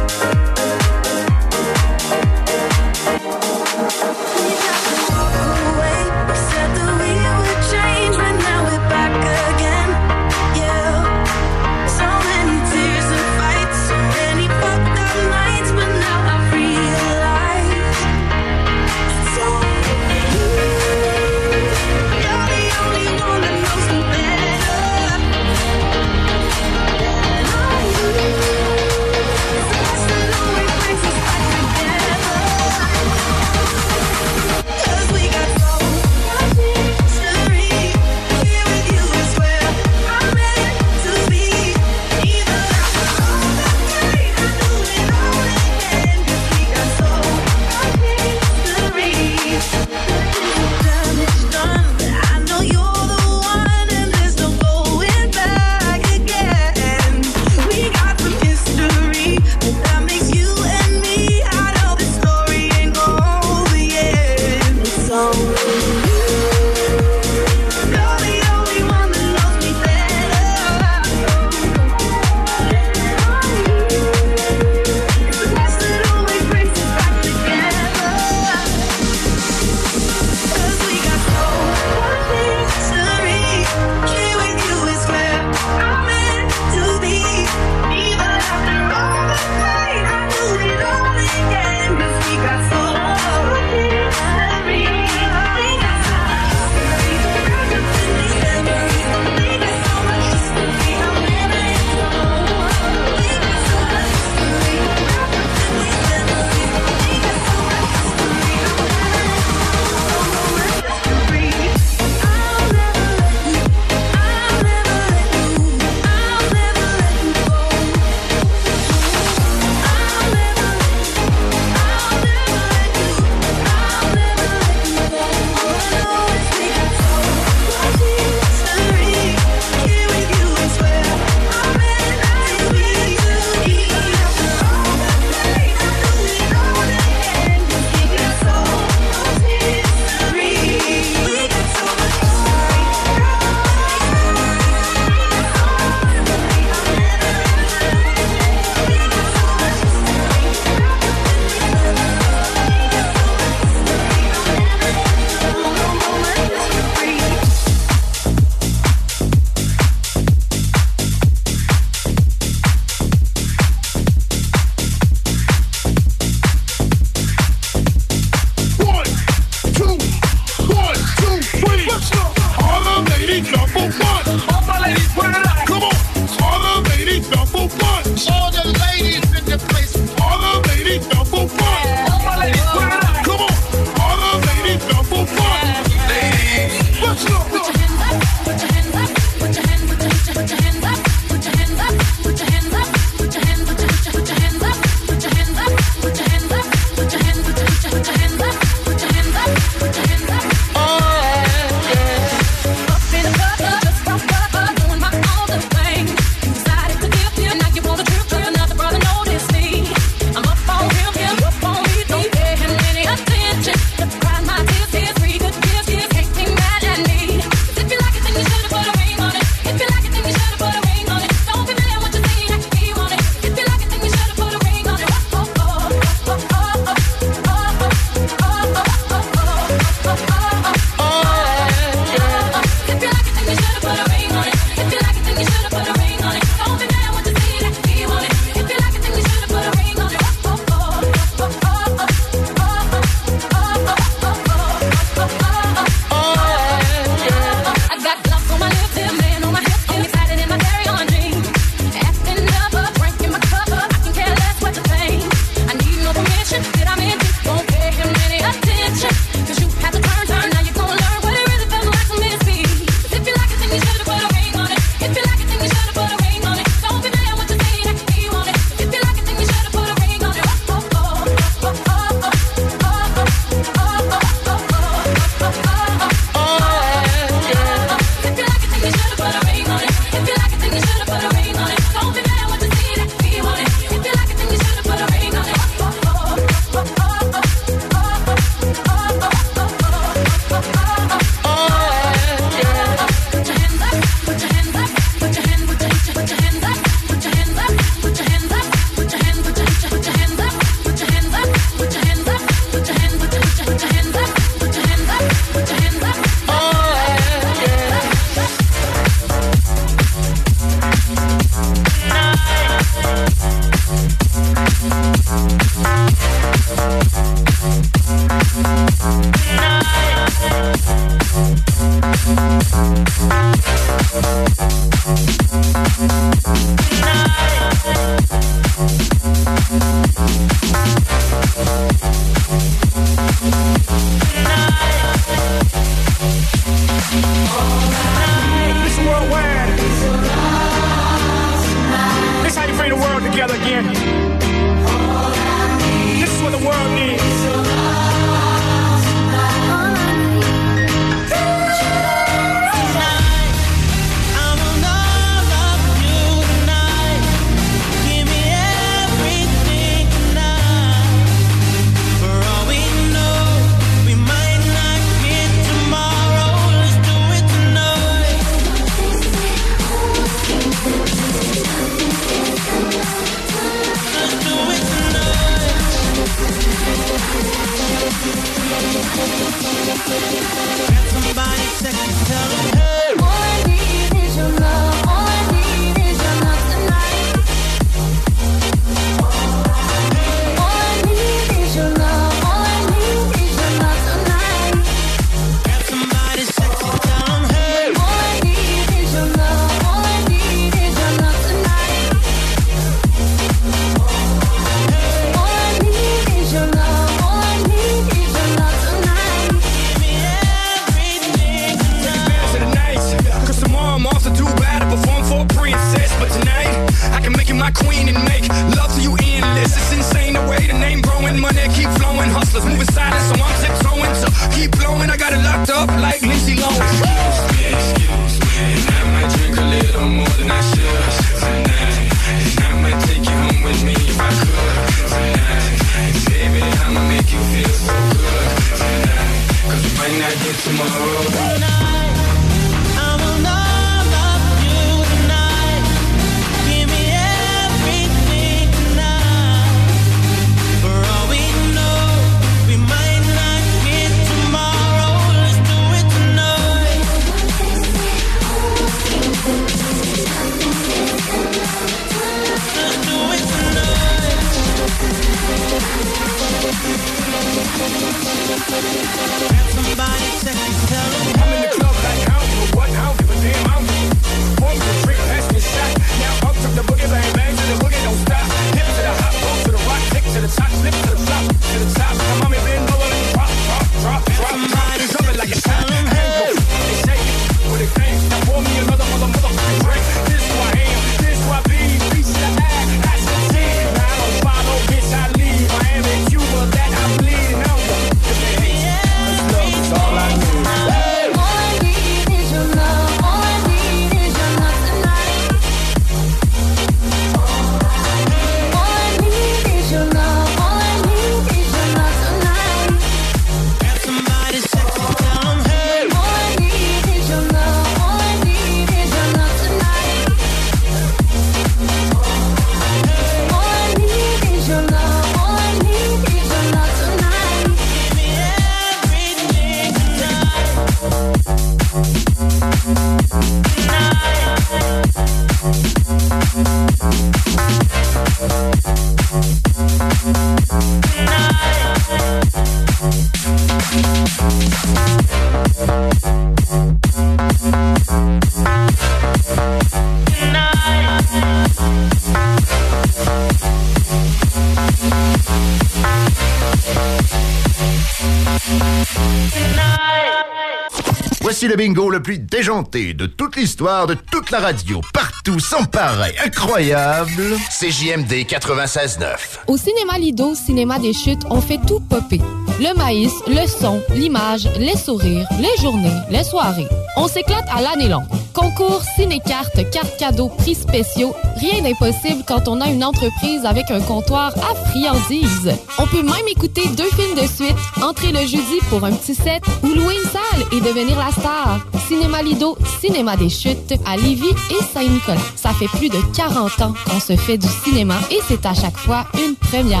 le plus déjanté de toute l'histoire, de toute la radio, partout, sans pareil, incroyable, c'est JMD 96.9. Au cinéma Lido, cinéma des chutes, on fait tout popper. Le maïs, le son, l'image, les sourires, les journées, les soirées. On s'éclate à l'année longue. Concours, ciné-cartes, cartes cadeaux, prix spéciaux, rien d'impossible quand on a une entreprise avec un comptoir à friandises. On peut même écouter deux films de suite, entrer le jeudi pour un petit set ou louer une salle et devenir la star. Cinéma Lido, Cinéma des Chutes, à Lévis et Saint-Nicolas. Ça fait plus de 40 ans qu'on se fait du cinéma et c'est à chaque fois une première.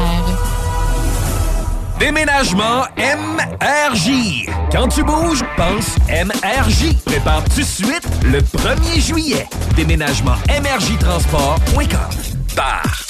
Déménagement MRJ. Quand tu bouges, pense MRJ. Prépare tout de suite le 1er juillet. Déménagement MRJTransport.com. Barre.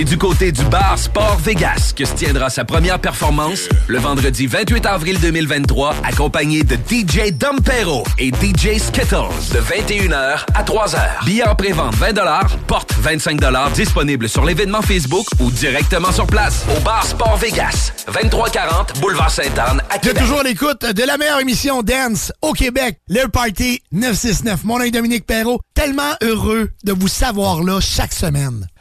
C'est du côté du bar Sport Vegas que se tiendra sa première performance le vendredi 28 avril 2023, accompagné de DJ Dompero et DJ Skittles de 21h à 3h. Billets en pré-vente 20 porte 25 disponible sur l'événement Facebook ou directement sur place au bar Sport Vegas, 2340 Boulevard Sainte-Anne à Québec. toujours l'écoute de la meilleure émission Dance au Québec, le Party 969. Mon nom est Dominique Perrault. Tellement heureux de vous savoir là chaque semaine.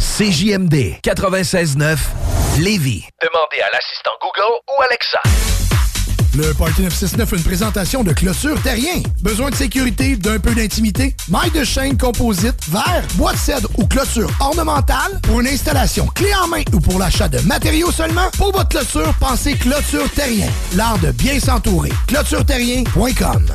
CJMD 96.9 Lévis. Demandez à l'assistant Google ou Alexa. Le Party 969, une présentation de clôture terrien. Besoin de sécurité, d'un peu d'intimité? Maille de chaîne composite, verre, bois de cèdre ou clôture ornementale? Pour une installation clé en main ou pour l'achat de matériaux seulement? Pour votre clôture, pensez clôture terrien. L'art de bien s'entourer. clôtureterrien.com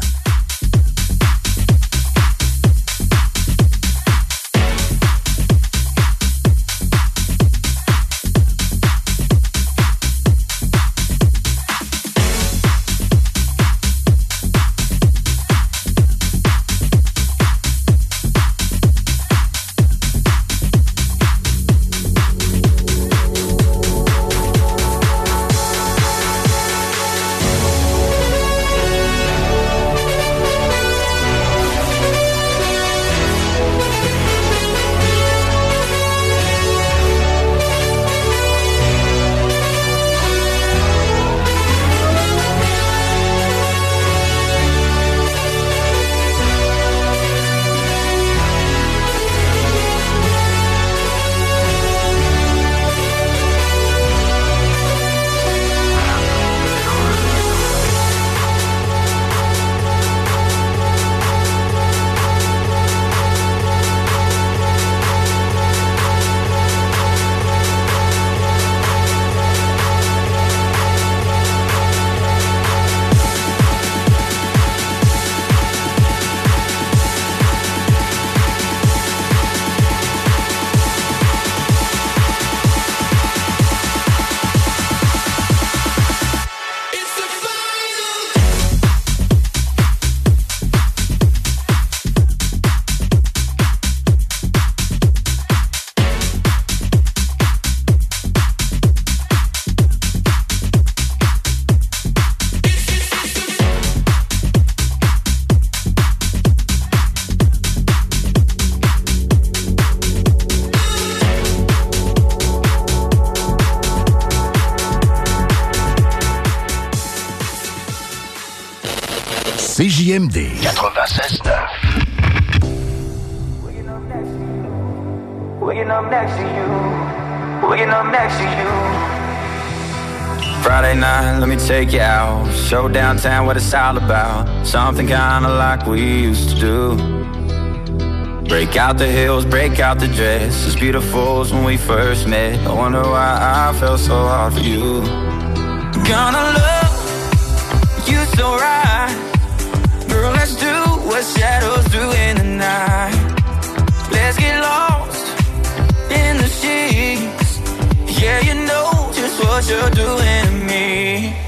take you out. Show downtown what it's all about. Something kinda like we used to do. Break out the heels, break out the dress. As beautiful as when we first met. I wonder why I fell so hard for you. Gonna love you so right. Girl, let's do what shadows do in the night. Let's get lost in the sheets. Yeah, you know just what you're doing to me.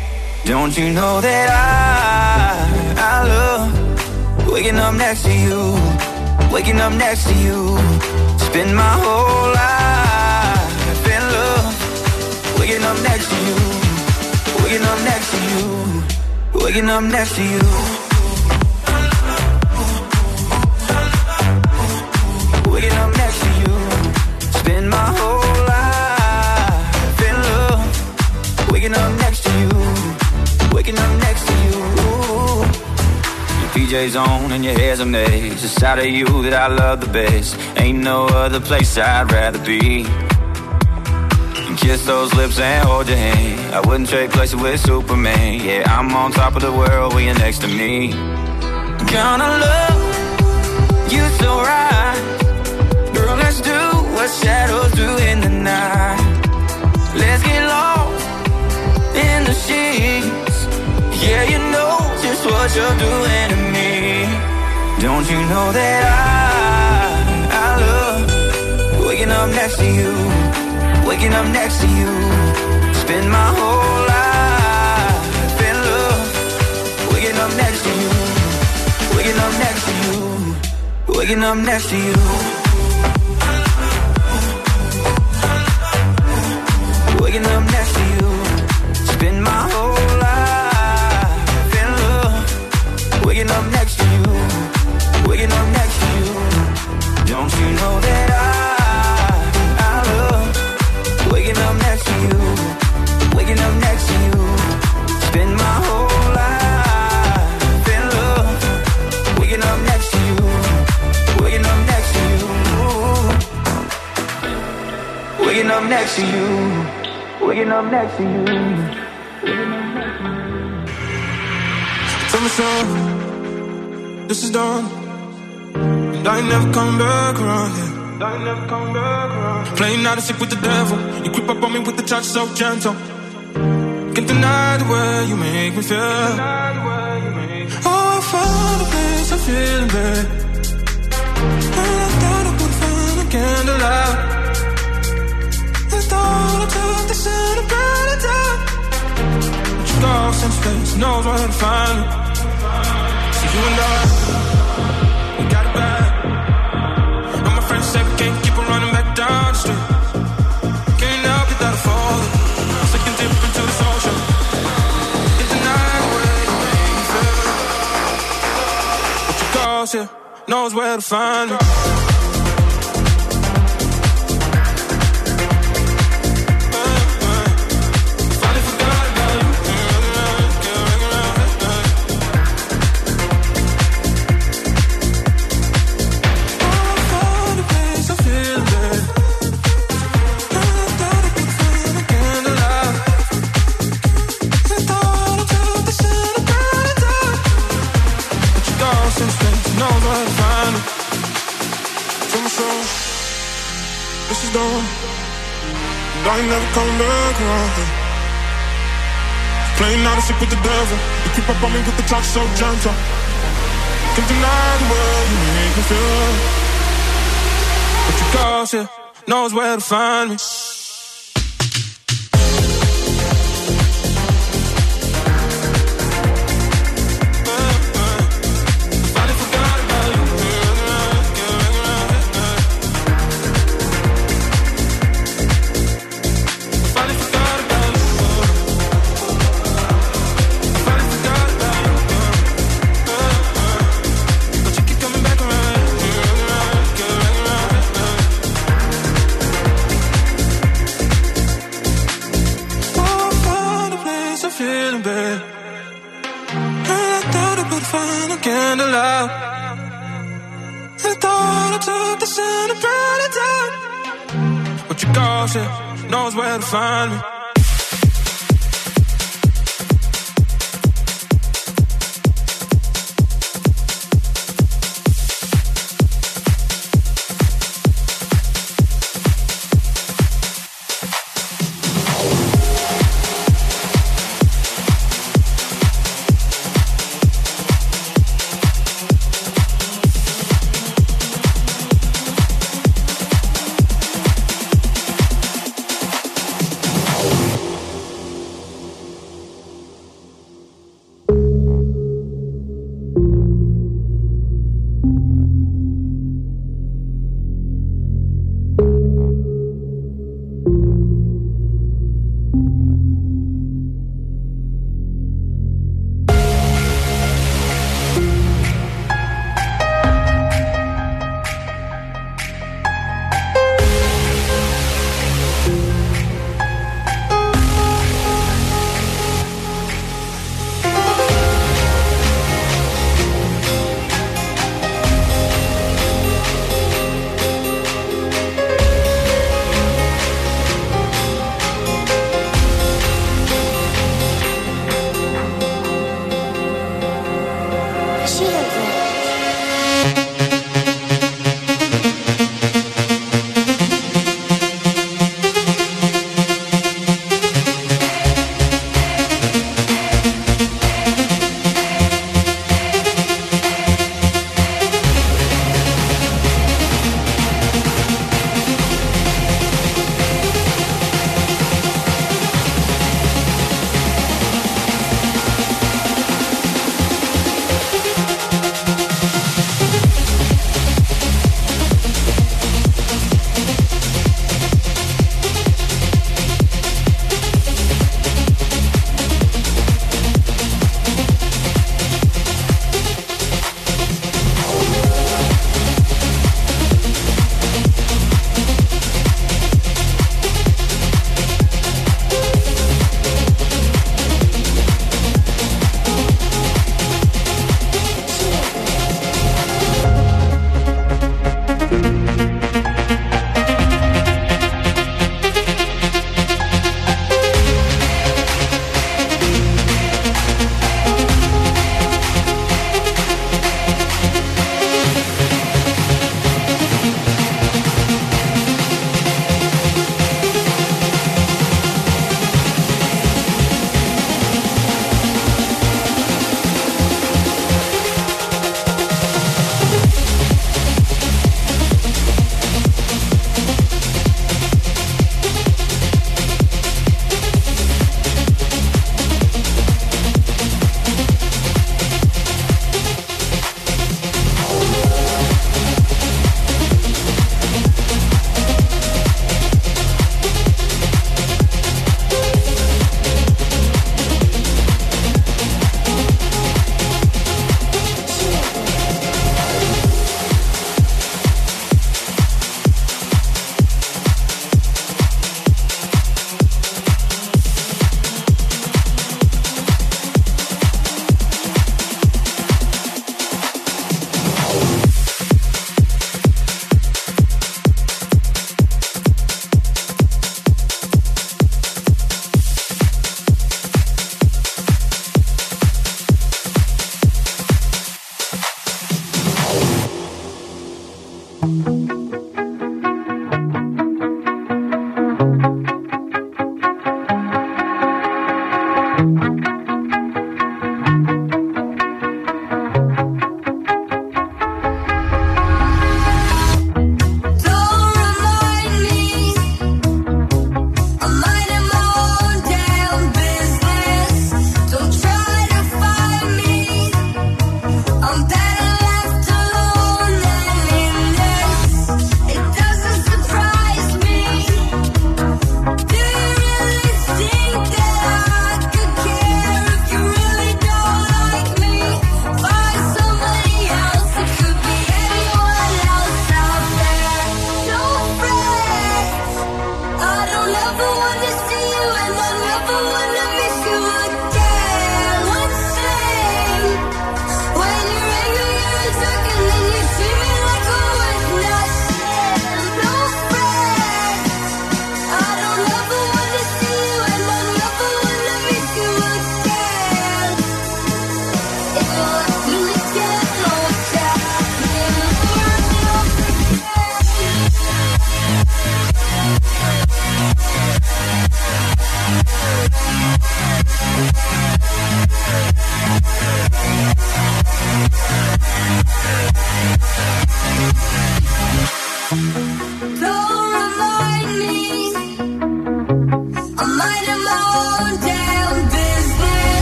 Don't you know that I, I love waking up next to you, waking up next to you. Spend my whole life in love, waking up next to you, waking up next to you, waking up next to you. PJ's on and your hair's a mess. It's out of you that I love the best. Ain't no other place I'd rather be. And Kiss those lips and hold your hand. I wouldn't trade places with Superman. Yeah, I'm on top of the world when you're next to me. Gonna love you so right. Girl, let's do what shadows do in the night. Let's get lost in the sheets. Yeah, you know just what you're doing to me. Don't you know that I, I love waking up next to you, waking up next to you. Spend my whole life in love, waking up next to you, waking up next to you, waking up next to you. Waking up next to you. Tell me something, this is done. And I ain't never come back around here. I ain't never come back around. Playing out of sick with the devil. You creep up on me with the touch so gentle. Can't deny the way you make me feel. Oh, I found a place I'm feeling bad. And I thought I would find a candlelight. I thought I took this in a better time. Go some space, knows where to find me. See you and I, we got it bad. And my friends say we can't keep on running back down the street. Can't help it that I fall. Second dip into the social. In the night where you feel. But your girls here knows where to find me. Ain't never coming back around. Playing out of sick with the devil. You creep up on me with the touch so gentle. Can't deny the way you make me feel. But your girls here knows where to find me.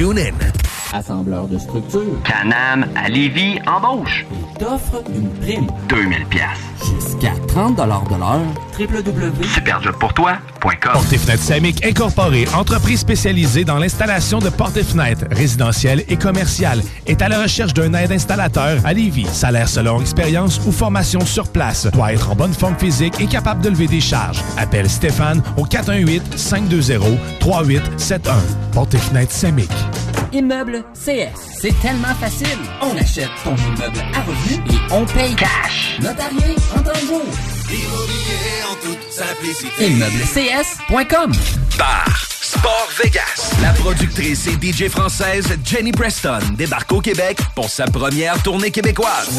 TuneIn. Assembleur de structure. Canam à Lévis embauche. T'offre une prime. 2000 pièces. Jusqu'à 30 de l'heure. www.superjobpourtoi.com Porte et fenêtres Samic Incorporée, entreprise spécialisée dans l'installation de portes et fenêtres résidentielles et commerciales, est à la recherche d'un aide installateur à Lévis. Salaire selon expérience ou formation sur place. Doit être en bonne forme physique et capable de lever des charges. Appelle Stéphane au 418-520-3871. Porte et fenêtres Samic. Immeuble CS. C'est tellement facile. On achète ton immeuble à revenu et on paye cash. Notarié en temps jour. Immobilier en toute simplicité. ImmeublesCS.com Bar Sport Vegas. La productrice et DJ française Jenny Preston débarque au Québec pour sa première tournée québécoise.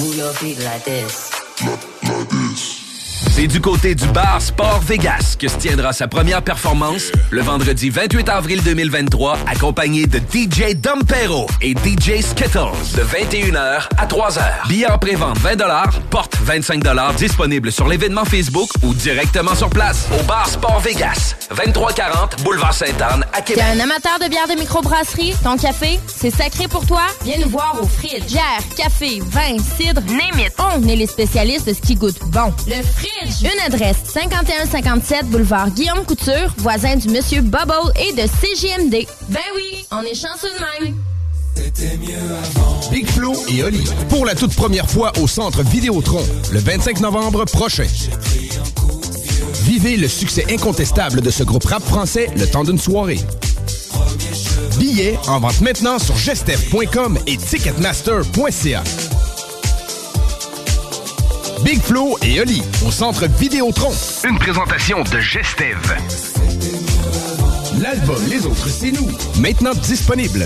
C'est du côté du bar Sport Vegas que se tiendra sa première performance le vendredi 28 avril 2023, accompagné de DJ Dompero et DJ Skittles de 21h à 3h. Billets en pré-vente 20 porte 25 disponible sur l'événement Facebook ou directement sur place au bar Sport Vegas, 2340 Boulevard Sainte-Anne à T'es Québec. un amateur de bière de microbrasserie? Ton café, c'est sacré pour toi? Viens nous voir au Fridge. Bière, café, vin, cidre, name it. On est les spécialistes de ce qui goûte bon. Le Fridge. Une adresse, 5157 boulevard Guillaume Couture, voisin du Monsieur Bubble et de CJMD. Ben oui, on est chanceux de même. Big Flo et Oli. Pour la toute première fois au Centre Vidéotron, le 25 novembre prochain. Vivez le succès incontestable de ce groupe rap français le temps d'une soirée. Billets en vente maintenant sur gestev.com et ticketmaster.ca. Big Flo et Oli au Centre Vidéotron. Une présentation de Gestev. L'album Les Autres, c'est nous. Maintenant disponible.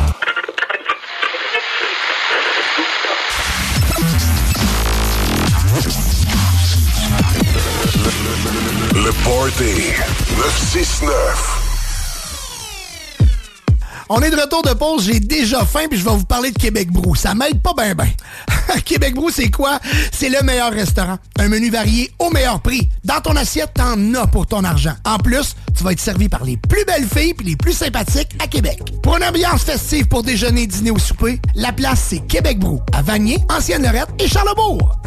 Party 969. On est de retour de pause, j'ai déjà faim puis je vais vous parler de Québec Brou. Ça m'aide pas ben ben. [laughs] Québec Brou, c'est quoi? C'est le meilleur restaurant. Un menu varié au meilleur prix. Dans ton assiette, t'en as pour ton argent. En plus, tu vas être servi par les plus belles filles puis les plus sympathiques à Québec. Pour une ambiance festive pour déjeuner, dîner ou souper, la place c'est Québec Brou, à Vanier, Ancienne-Lorette et Charlebourg.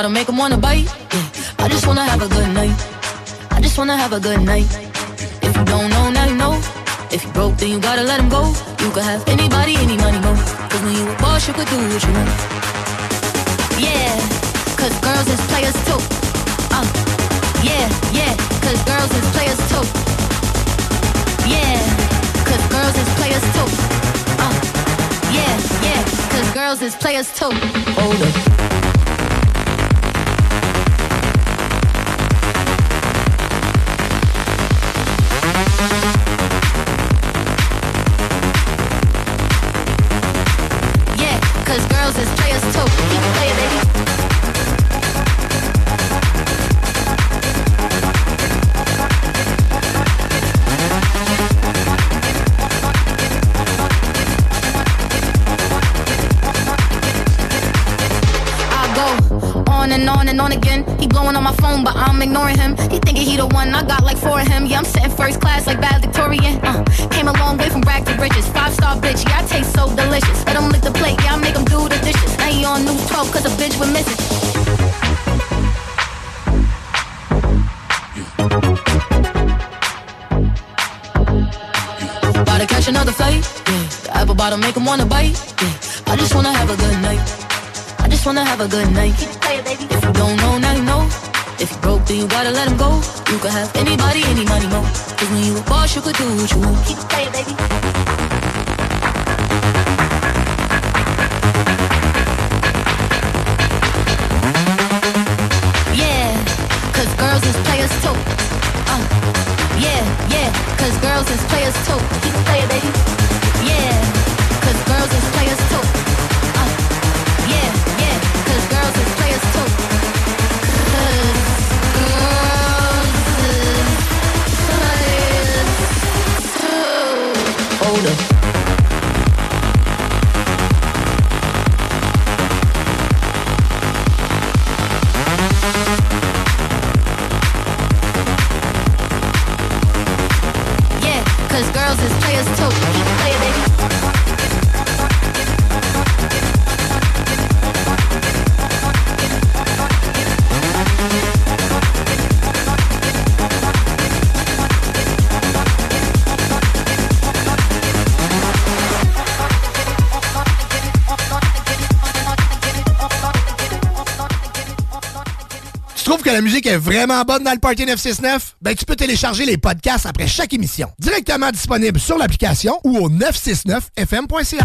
Bottom make wanna bite. Yeah. I just wanna have a good night. I just wanna have a good night. If you don't know, now you know. If you broke, then you gotta let him go. You could have anybody, any money, mo. Cause when you a boss, you could do what you want. Yeah, cause girls is players too. Uh, yeah, yeah, cause girls is players too. Yeah, cause girls is players too. Uh, yeah, yeah, cause girls is players too. Hold up. have a good night. baby. If you don't know, now you know. If you broke, then you gotta let him go. You can have any musique est vraiment bonne dans le Party 969? Ben, tu peux télécharger les podcasts après chaque émission. Directement disponible sur l'application ou au 969fm.ca.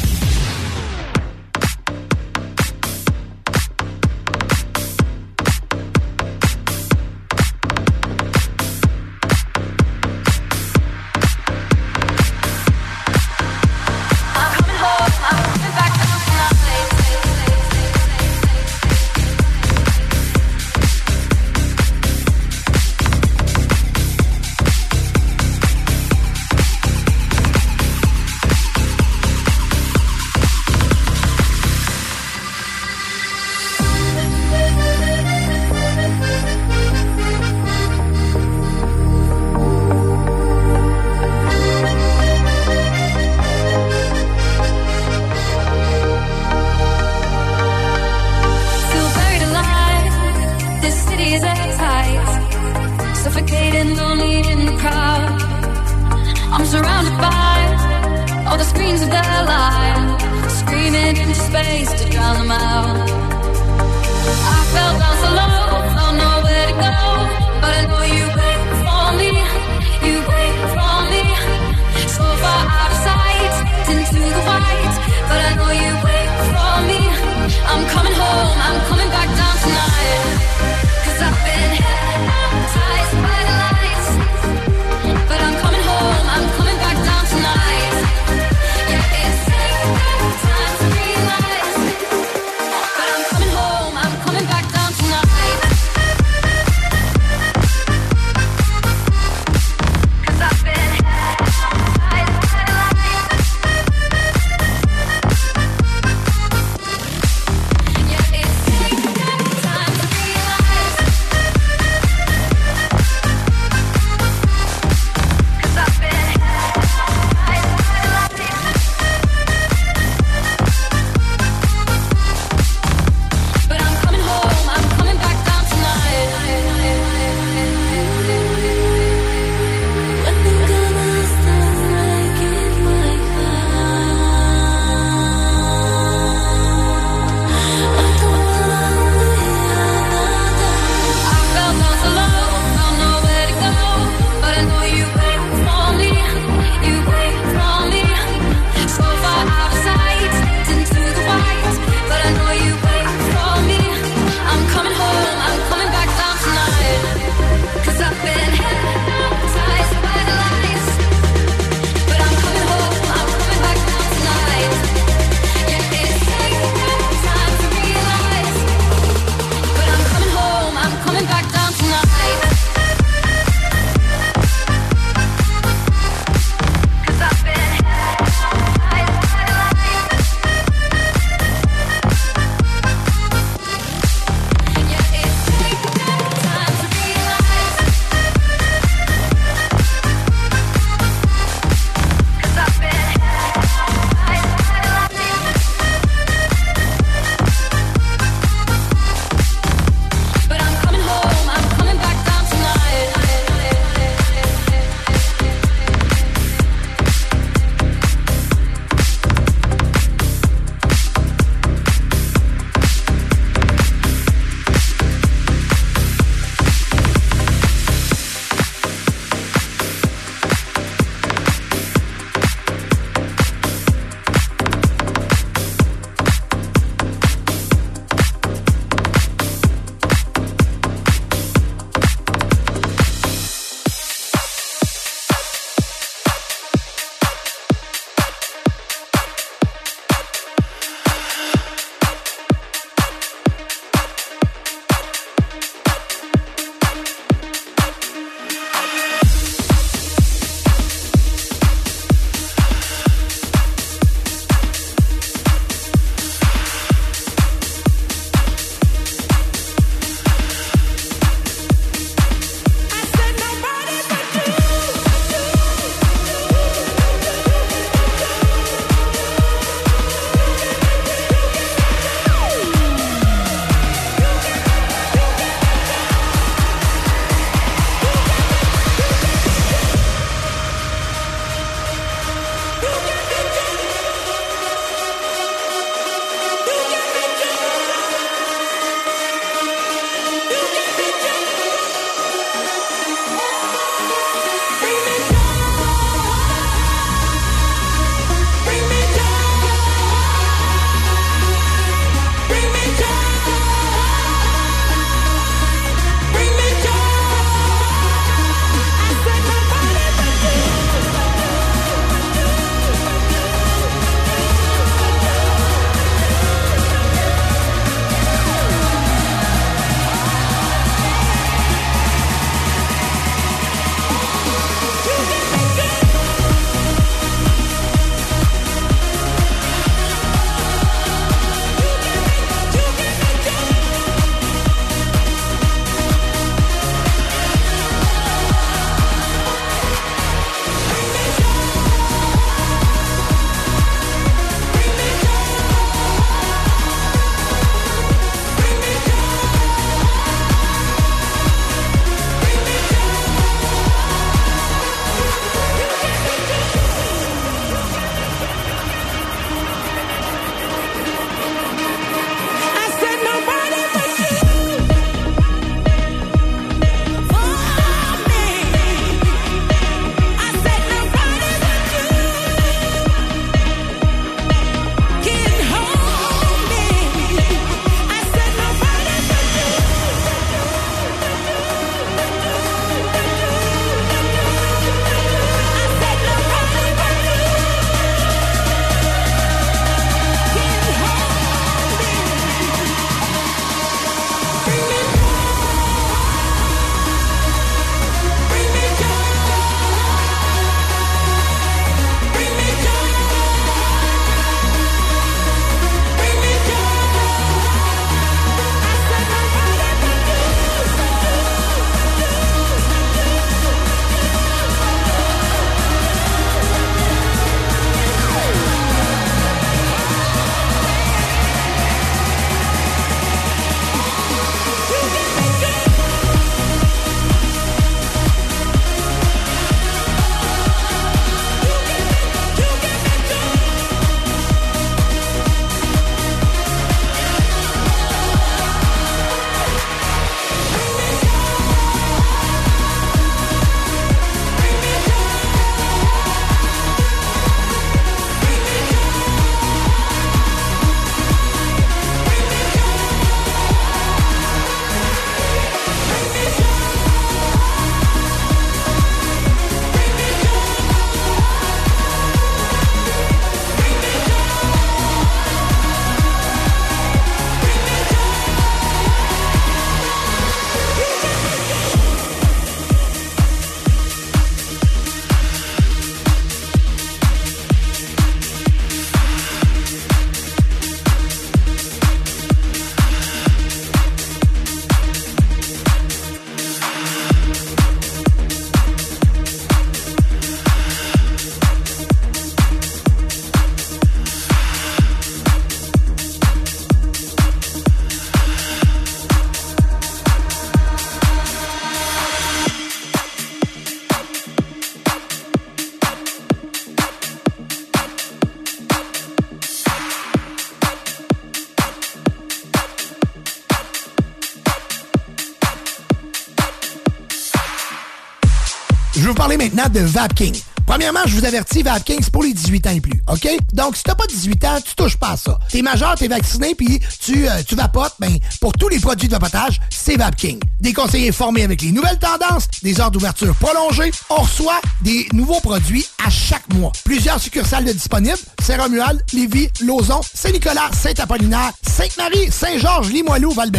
De Vapking. Premièrement, je vous avertis, Vapking, c'est pour les 18 ans et plus, OK? Donc, si t'as pas 18 ans, tu touches pas à ça. T'es majeur, t'es vacciné, puis tu, euh, tu vapotes, ben, pour tous les produits de vapotage, c'est Vapking. Des conseillers formés avec les nouvelles tendances, des heures d'ouverture prolongées. On reçoit des nouveaux produits à chaque mois. Plusieurs succursales de disponibles. Saint-Romuald, Lévis, Lauson, Saint-Nicolas, Saint-Apollinaire, Sainte-Marie, Saint-Georges, Limoilou, val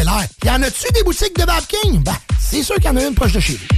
Y en a-tu des boutiques de Vapking? Ben, c'est sûr qu'il y en a une proche de chez vous.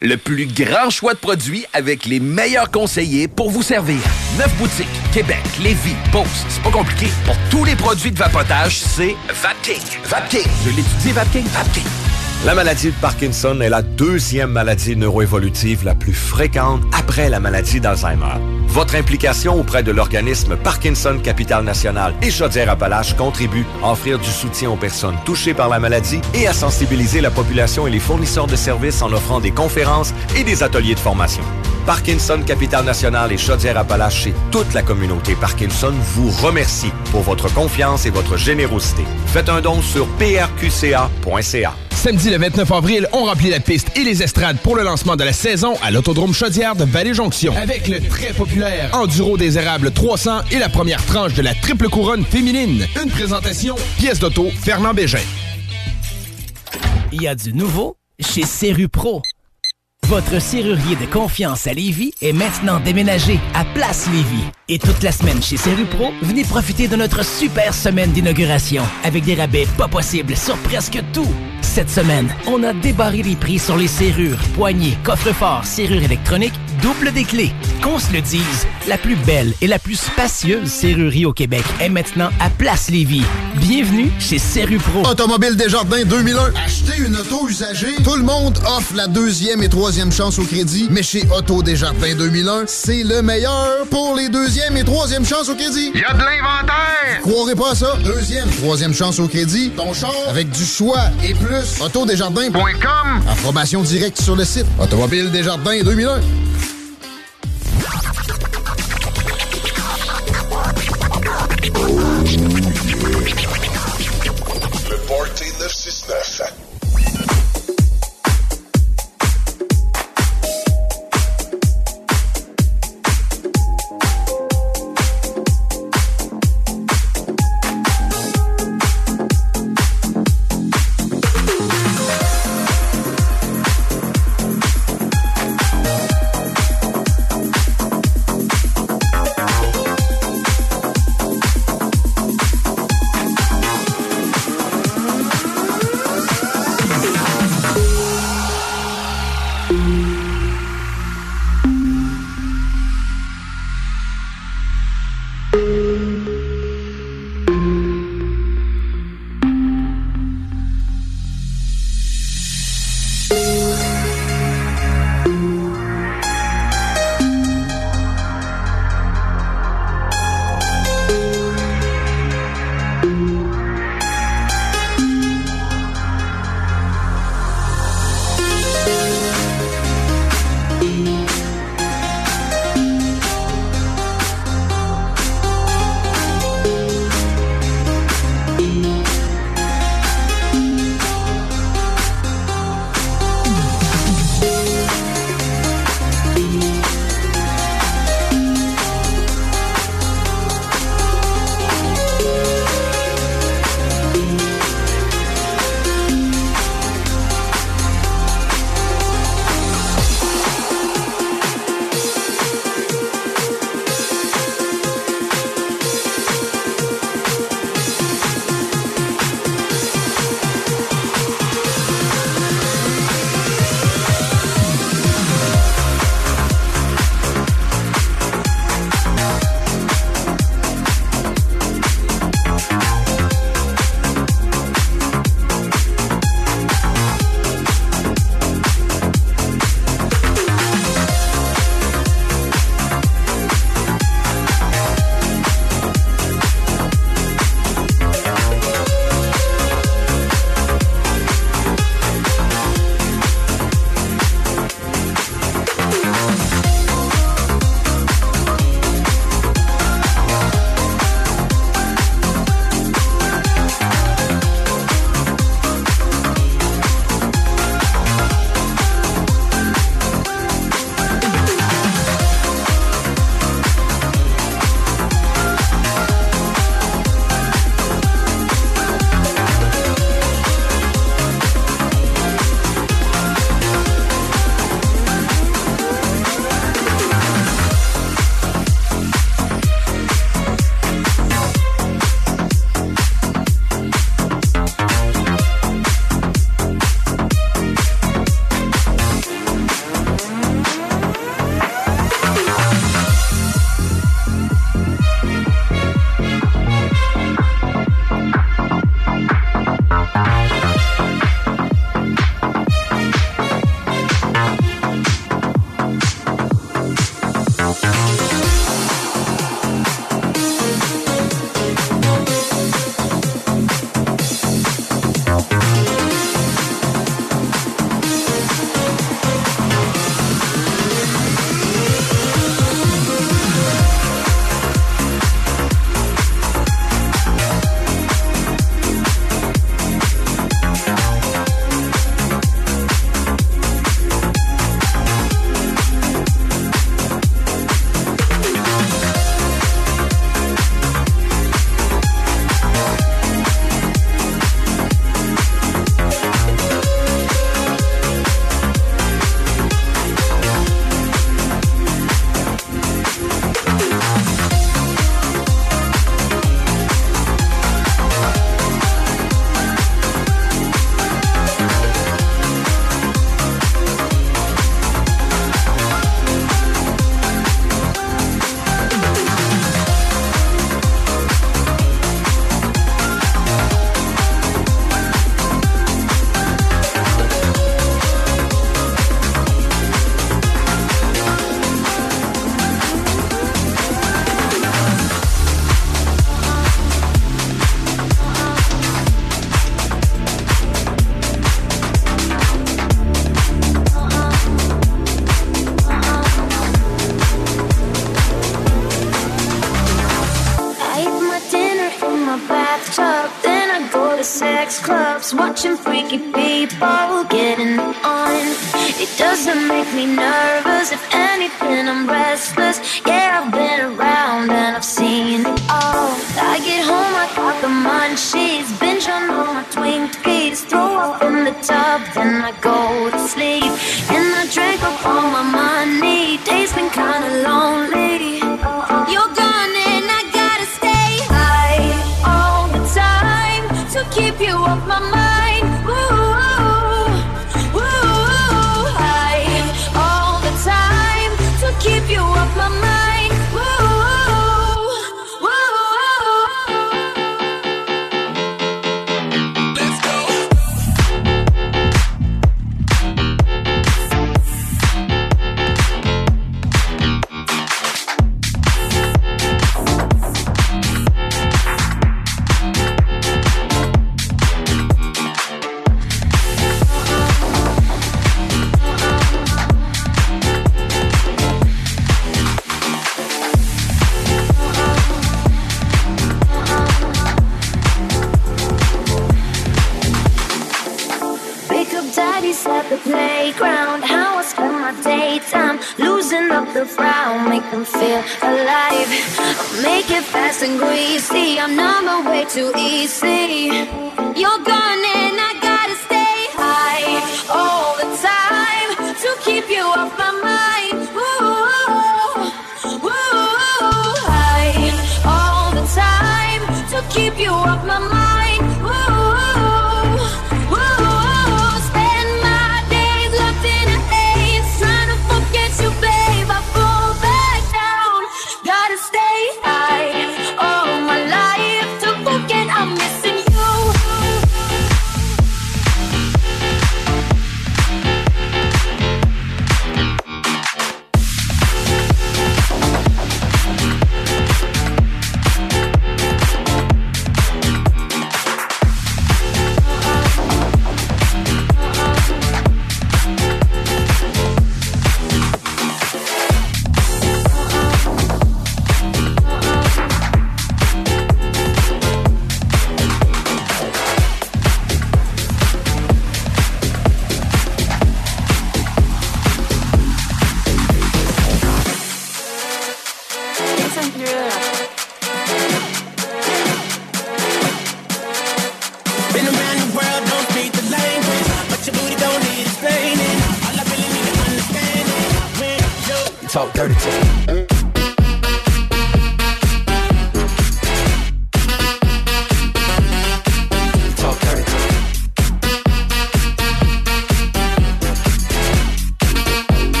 Le plus grand choix de produits avec les meilleurs conseillers pour vous servir. Neuf boutiques, Québec, Lévis, Beauce, c'est pas compliqué. Pour tous les produits de vapotage, c'est Vapking. Vapking. Je l'étudie, Vapking. Vapking. La maladie de Parkinson est la deuxième maladie neuroévolutive la plus fréquente après la maladie d'Alzheimer. Votre implication auprès de l'organisme Parkinson Capital National et Chaudière-Appalaches contribue à offrir du soutien aux personnes touchées par la maladie et à sensibiliser la population et les fournisseurs de services en offrant des conférences et des ateliers de formation. Parkinson Capital National et Chaudière-Appalaches et toute la communauté Parkinson vous remercie pour votre confiance et votre générosité. Faites un don sur prqca.ca. Samedi le 29 avril, on remplit la piste et les estrades pour le lancement de la saison à l'Autodrome Chaudière de Vallée-Jonction. Avec le très populaire Enduro des Érables 300 et la première tranche de la triple couronne féminine. Une présentation, pièce d'auto, Fernand Bégin. Il y a du nouveau chez Serru Pro. Votre serrurier de confiance à Lévis est maintenant déménagé à Place Lévis. Et toute la semaine chez Serru Pro, venez profiter de notre super semaine d'inauguration avec des rabais pas possibles sur presque tout. Cette semaine, on a débarré les prix sur les serrures, poignées, coffres-forts, serrures électroniques, double des clés. Qu'on se le dise, la plus belle et la plus spacieuse serrurerie au Québec est maintenant à Place Lévis. Bienvenue chez Serru Pro. Automobile Desjardins 2001. Acheter une auto usagée, tout le monde offre la deuxième et troisième chance au crédit, mais chez Auto Desjardins 2001, c'est le meilleur pour les deuxième et troisième chances au crédit. Il y a de l'inventaire! Croirez pas à ça. Deuxième, troisième chance au crédit, ton char avec du choix et plus. Autodesjardins.com. Information directe sur le site. Automobile Desjardins 2001.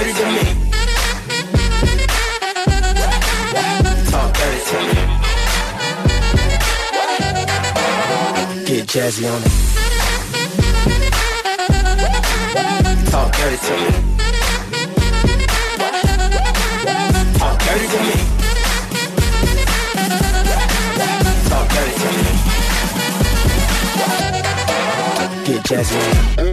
dirty to me. Talk dirty to me. Get jazzy on it. Talk dirty to me. Talk dirty to me. Get jazzy.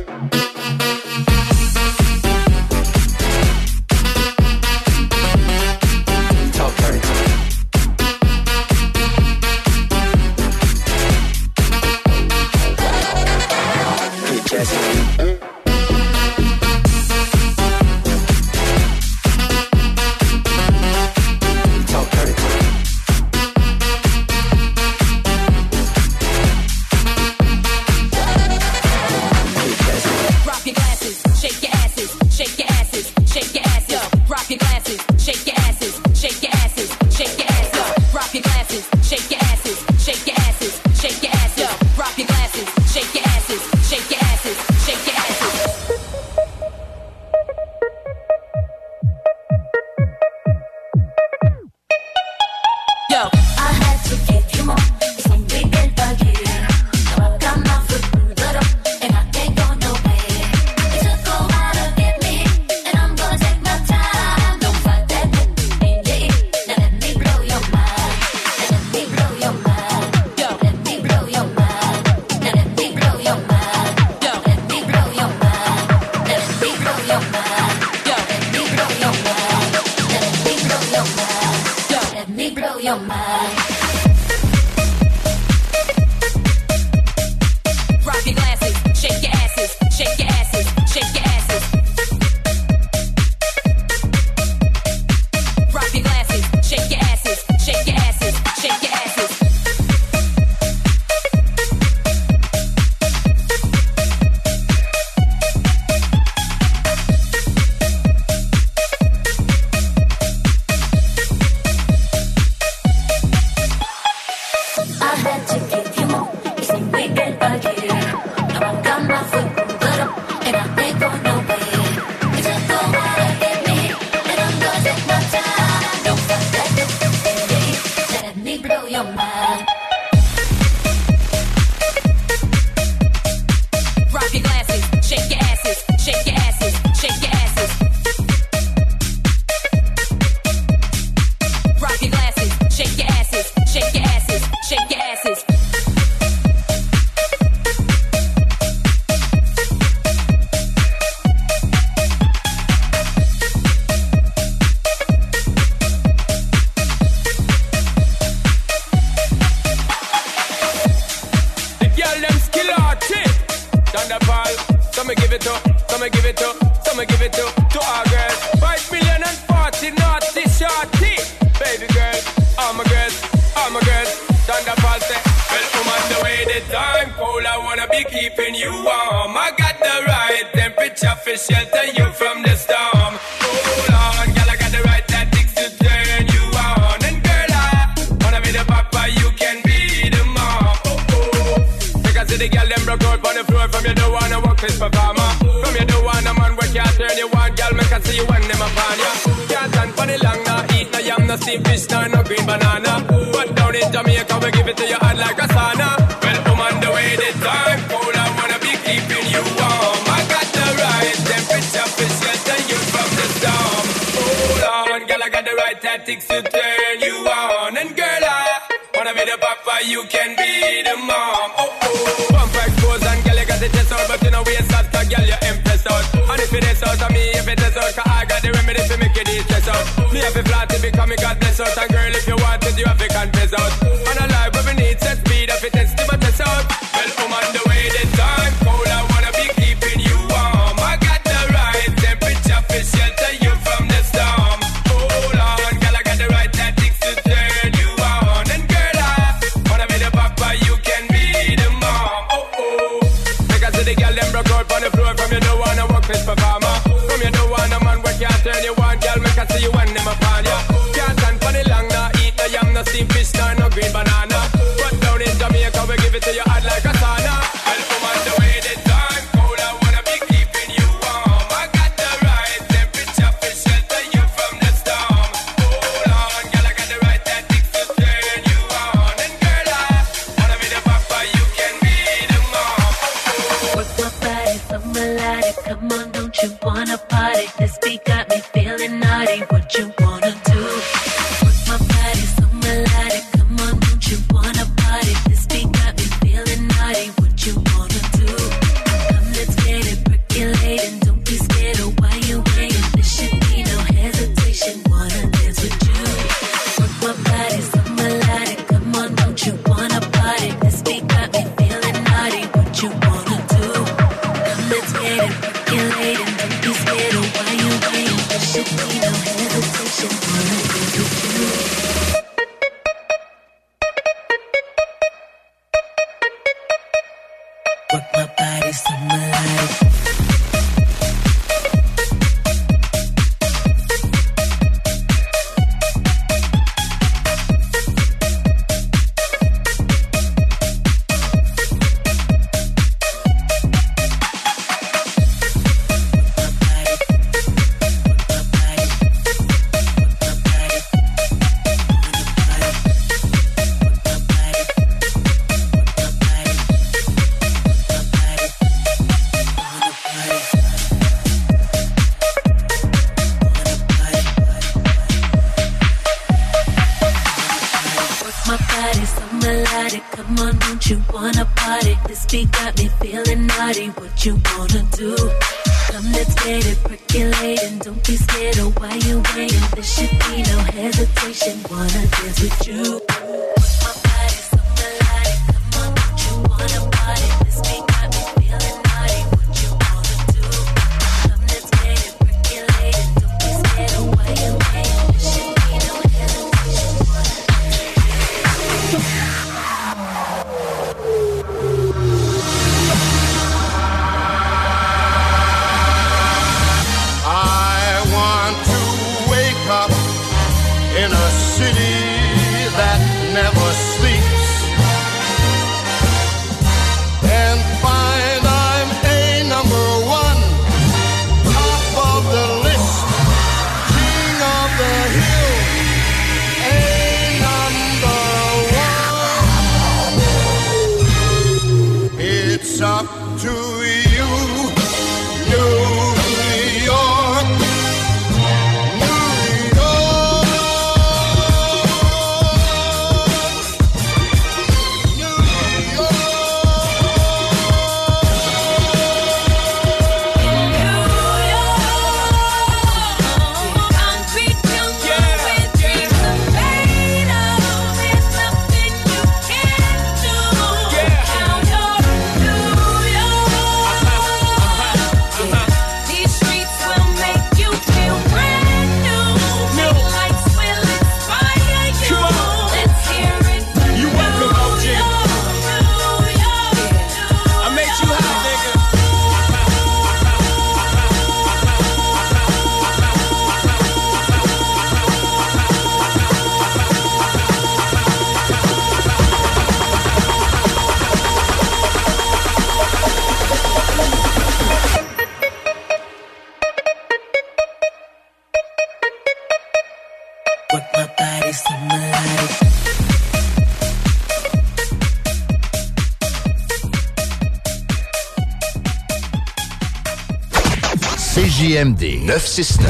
CJMD 969.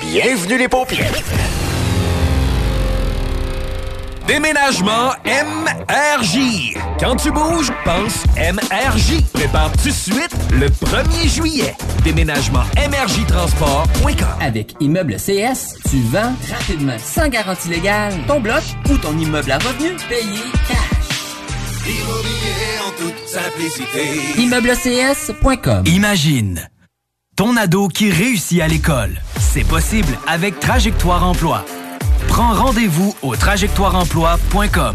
Bienvenue les paupières. Déménagement MRJ. Quand tu bouges, pense MRJ. Prépare tout de suite le 1er juillet. Déménagement MRJ Transport.com. Avec Immeuble CS, tu vends rapidement, sans garantie légale, ton bloc ou ton immeuble à revenu payé cash. Immobilier en toute simplicité. ImmeubleCS.com Imagine ton ado qui réussit à l'école. C'est possible avec Trajectoire Emploi. Prends rendez-vous au trajectoireemploi.com.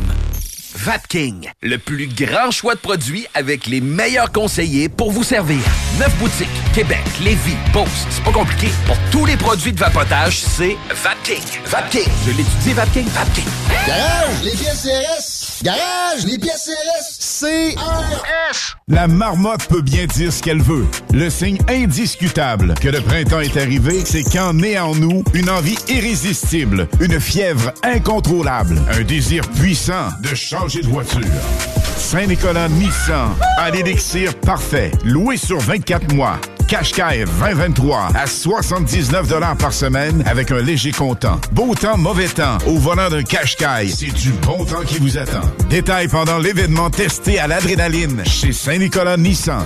Vapking, le plus grand choix de produits avec les meilleurs conseillers pour vous servir. Neuf boutiques, Québec, Lévis, Beauce, c'est pas compliqué. Pour tous les produits de vapotage, c'est Vapking. Vapking, je l'étudie, Vapking, Vapking. Garage, les pièces CRS. Garage, les pièces CRS. CRS. La marmotte peut bien dire ce qu'elle veut. Le signe indiscutable que le printemps est arrivé, c'est quand naît en nous une envie irrésistible, une fièvre incontrôlable, un désir puissant de changer de voiture. Saint-Nicolas Nissan a l'élixir parfait, loué sur 24 mois. Qashqai 2023 à 79 par semaine avec un léger comptant. Beau temps, mauvais temps. Au volant d'un Qashqai, c'est du bon temps qui vous attend. Détails pendant l'événement testé à l'adrénaline chez Saint-Nicolas Nissan.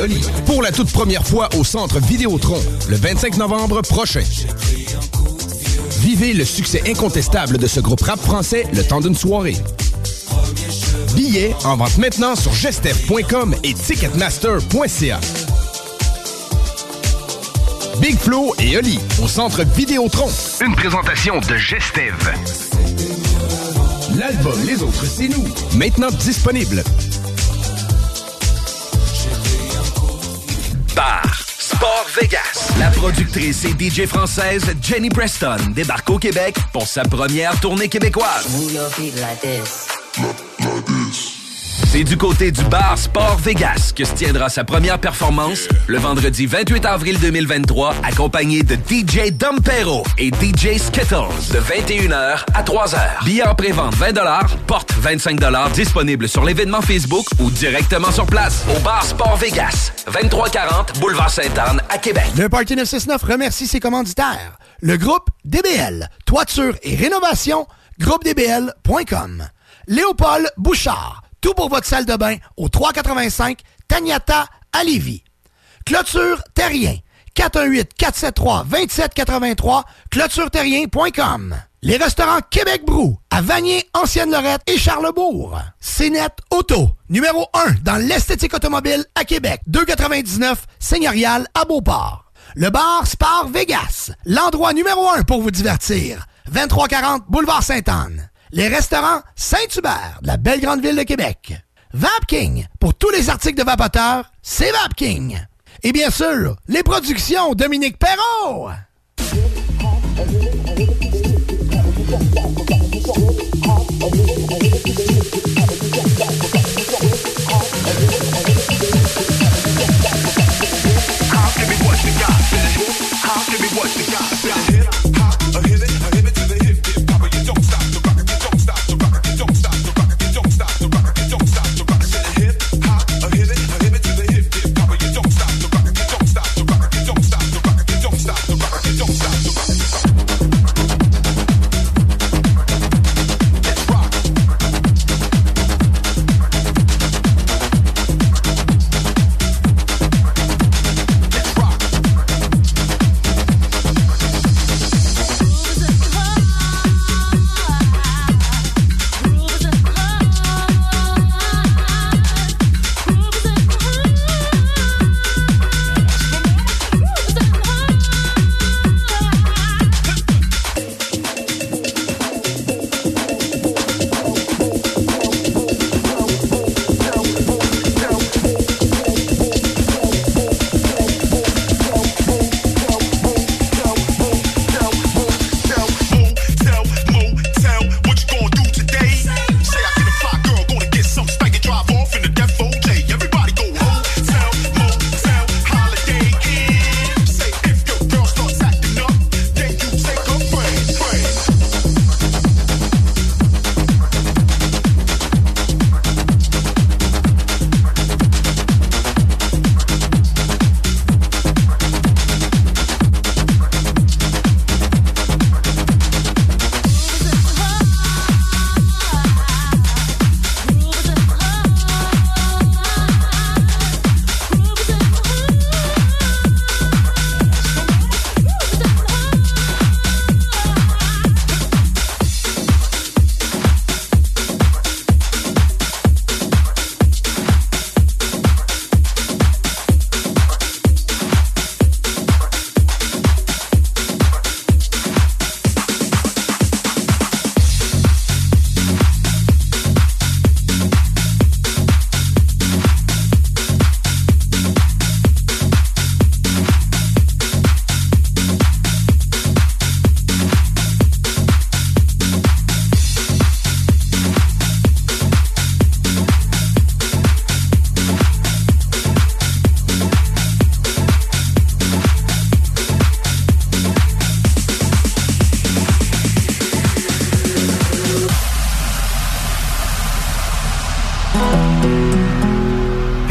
Oli. Pour la toute première fois au Centre Vidéotron, le 25 novembre prochain. Vivez le succès incontestable de ce groupe rap français le temps d'une soirée. Billets en vente maintenant sur gestev.com et ticketmaster.ca. Big Flo et Oli au Centre Vidéotron. Une présentation de Gestev. L'album Les Autres, c'est nous. Maintenant disponible. Bar, Sport Vegas. La productrice et DJ française Jenny Preston débarque au Québec pour sa première tournée québécoise. C'est du côté du bar Sport Vegas que se tiendra sa première performance le vendredi 28 avril 2023, accompagné de DJ Dompero et DJ Skittles de 21h à 3h. Billets en pré-vente 20 porte 25 disponible sur l'événement Facebook ou directement sur place au bar Sport Vegas, 2340 Boulevard Sainte-Anne à Québec. Le Parti 969 remercie ses commanditaires. Le groupe DBL, toiture et rénovation, groupedbl.com. Léopold Bouchard, tout pour votre salle de bain au 385 Tagnata à Lévis. Clôture Terrien, 418-473-2783, clôtureterrien.com. Les restaurants Québec Brou, à Vanier, Ancienne-Lorette et Charlebourg. CNET Auto, numéro 1 dans l'esthétique automobile à Québec, 299 Seigneurial à Beauport. Le bar Spar Vegas, l'endroit numéro 1 pour vous divertir. 2340 Boulevard Sainte-Anne. Les restaurants Saint-Hubert, de la belle grande ville de Québec. Vapking, pour tous les articles de vapoteurs, c'est Vapking. Et bien sûr, les productions Dominique Perrault.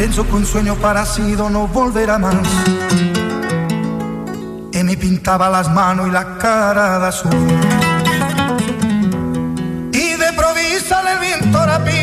Pienso que un sueño parecido no volverá más. Y me pintaba las manos y la cara de azul. Y de provisa el viento rápida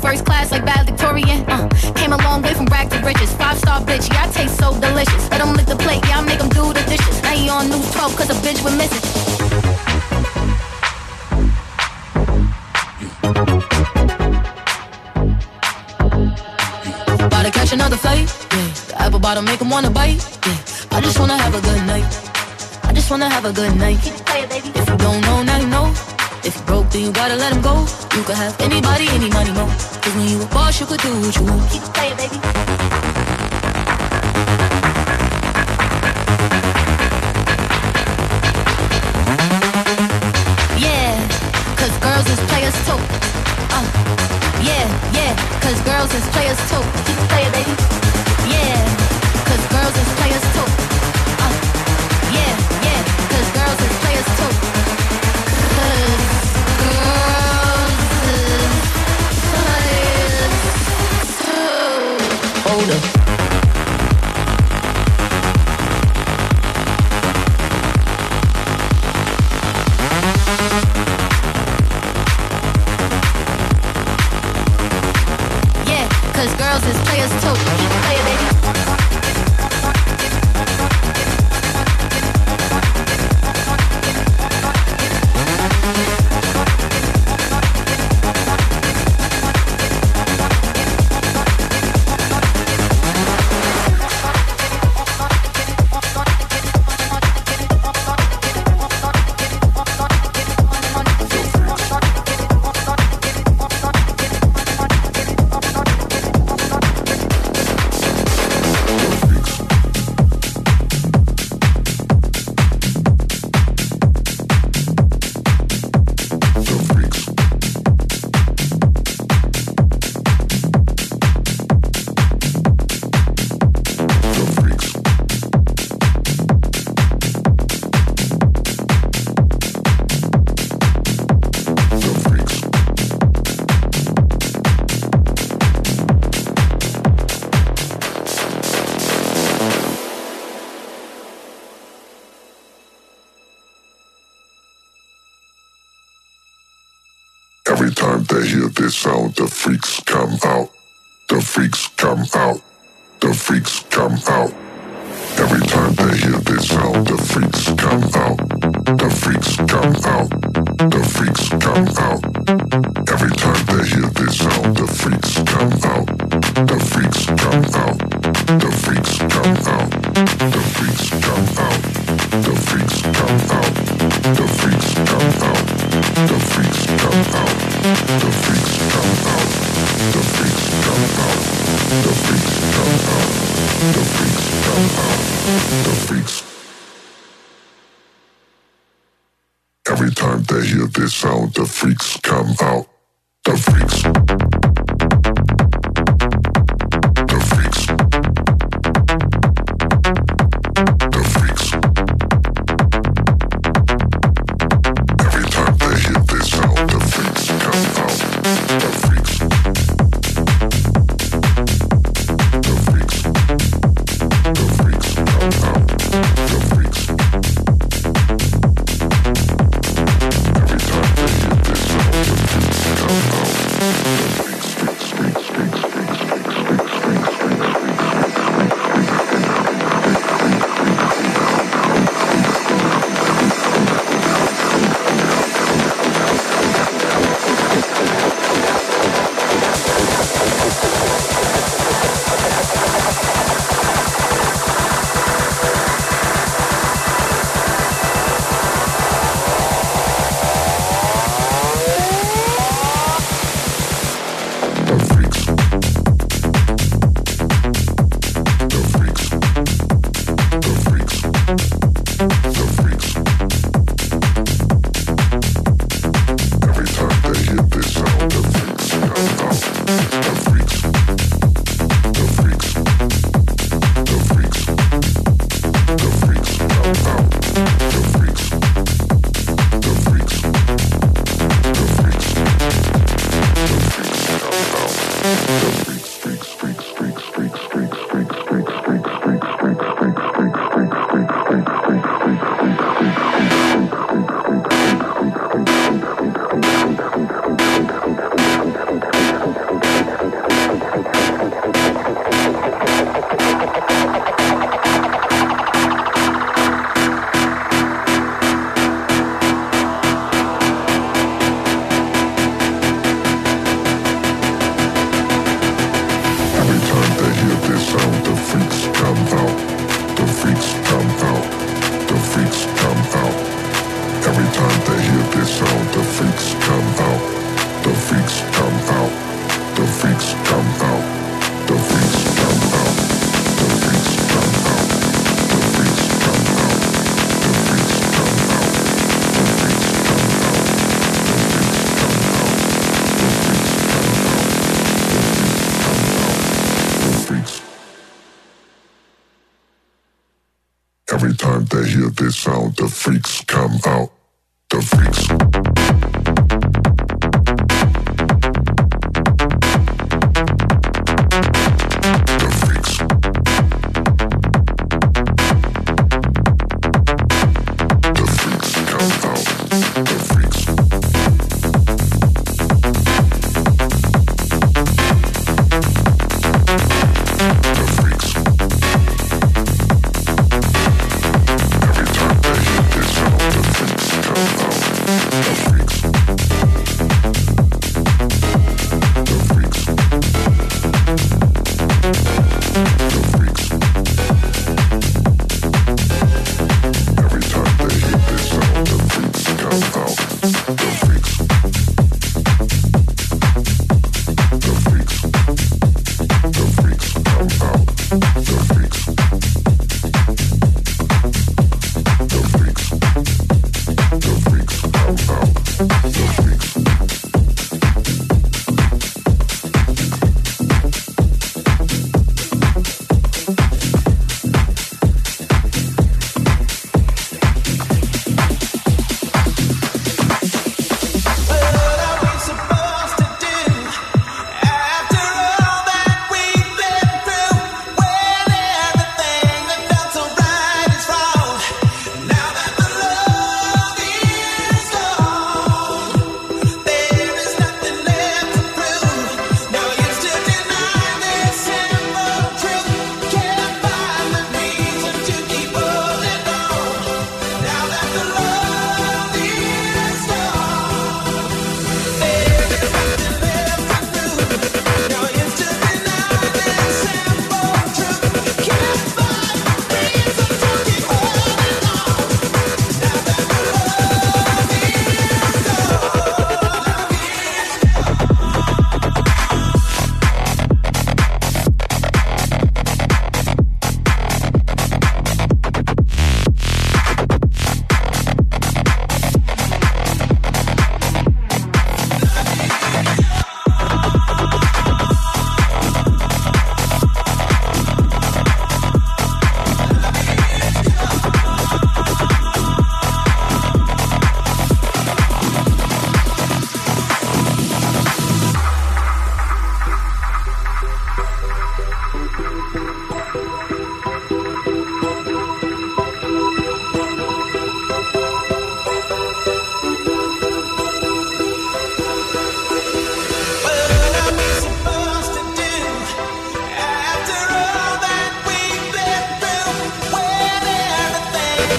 First class like bad Victorian. Uh, came a long way from rag to riches. Five star bitch, yeah, I taste so delicious. Let him lick the plate, yeah, I make him do the dishes. Now he on news 12 cause a bitch with misses. About to catch another fight. Yeah. The apple bottom make him wanna bite. Yeah. I just wanna have a good night. I just wanna have a good night. If you don't know, now you know. You gotta let him go. You could have anybody, any money, mo. Cause when you a boss, you could do what you want.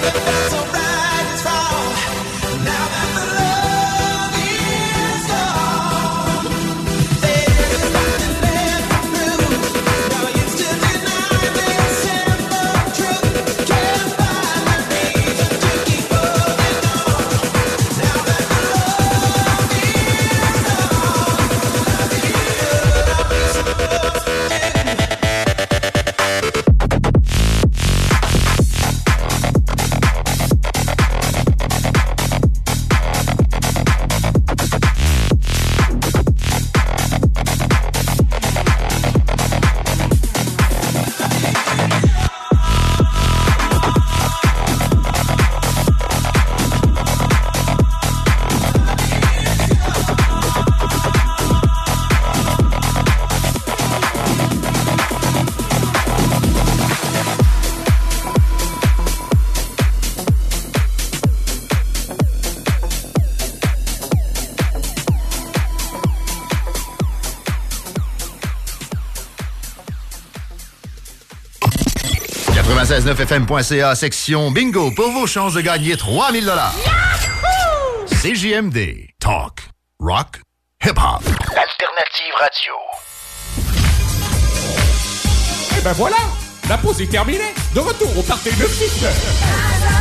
So 969fm.ca, section bingo, pour vos chances de gagner 3000 dollars. CJMD. Talk. Rock. Hip-hop. Alternative radio. Et ben voilà, la pause est terminée. De retour au Parti 969.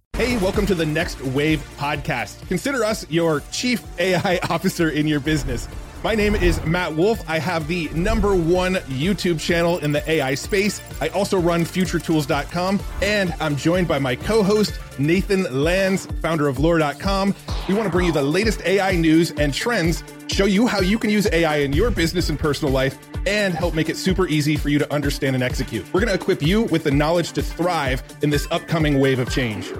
Hey, welcome to the Next Wave podcast. Consider us your chief AI [laughs] officer in your business. My name is Matt Wolf. I have the number one YouTube channel in the AI space. I also run futuretools.com, and I'm joined by my co host, Nathan Lands, founder of lore.com. We want to bring you the latest AI news and trends, show you how you can use AI in your business and personal life, and help make it super easy for you to understand and execute. We're going to equip you with the knowledge to thrive in this upcoming wave of change.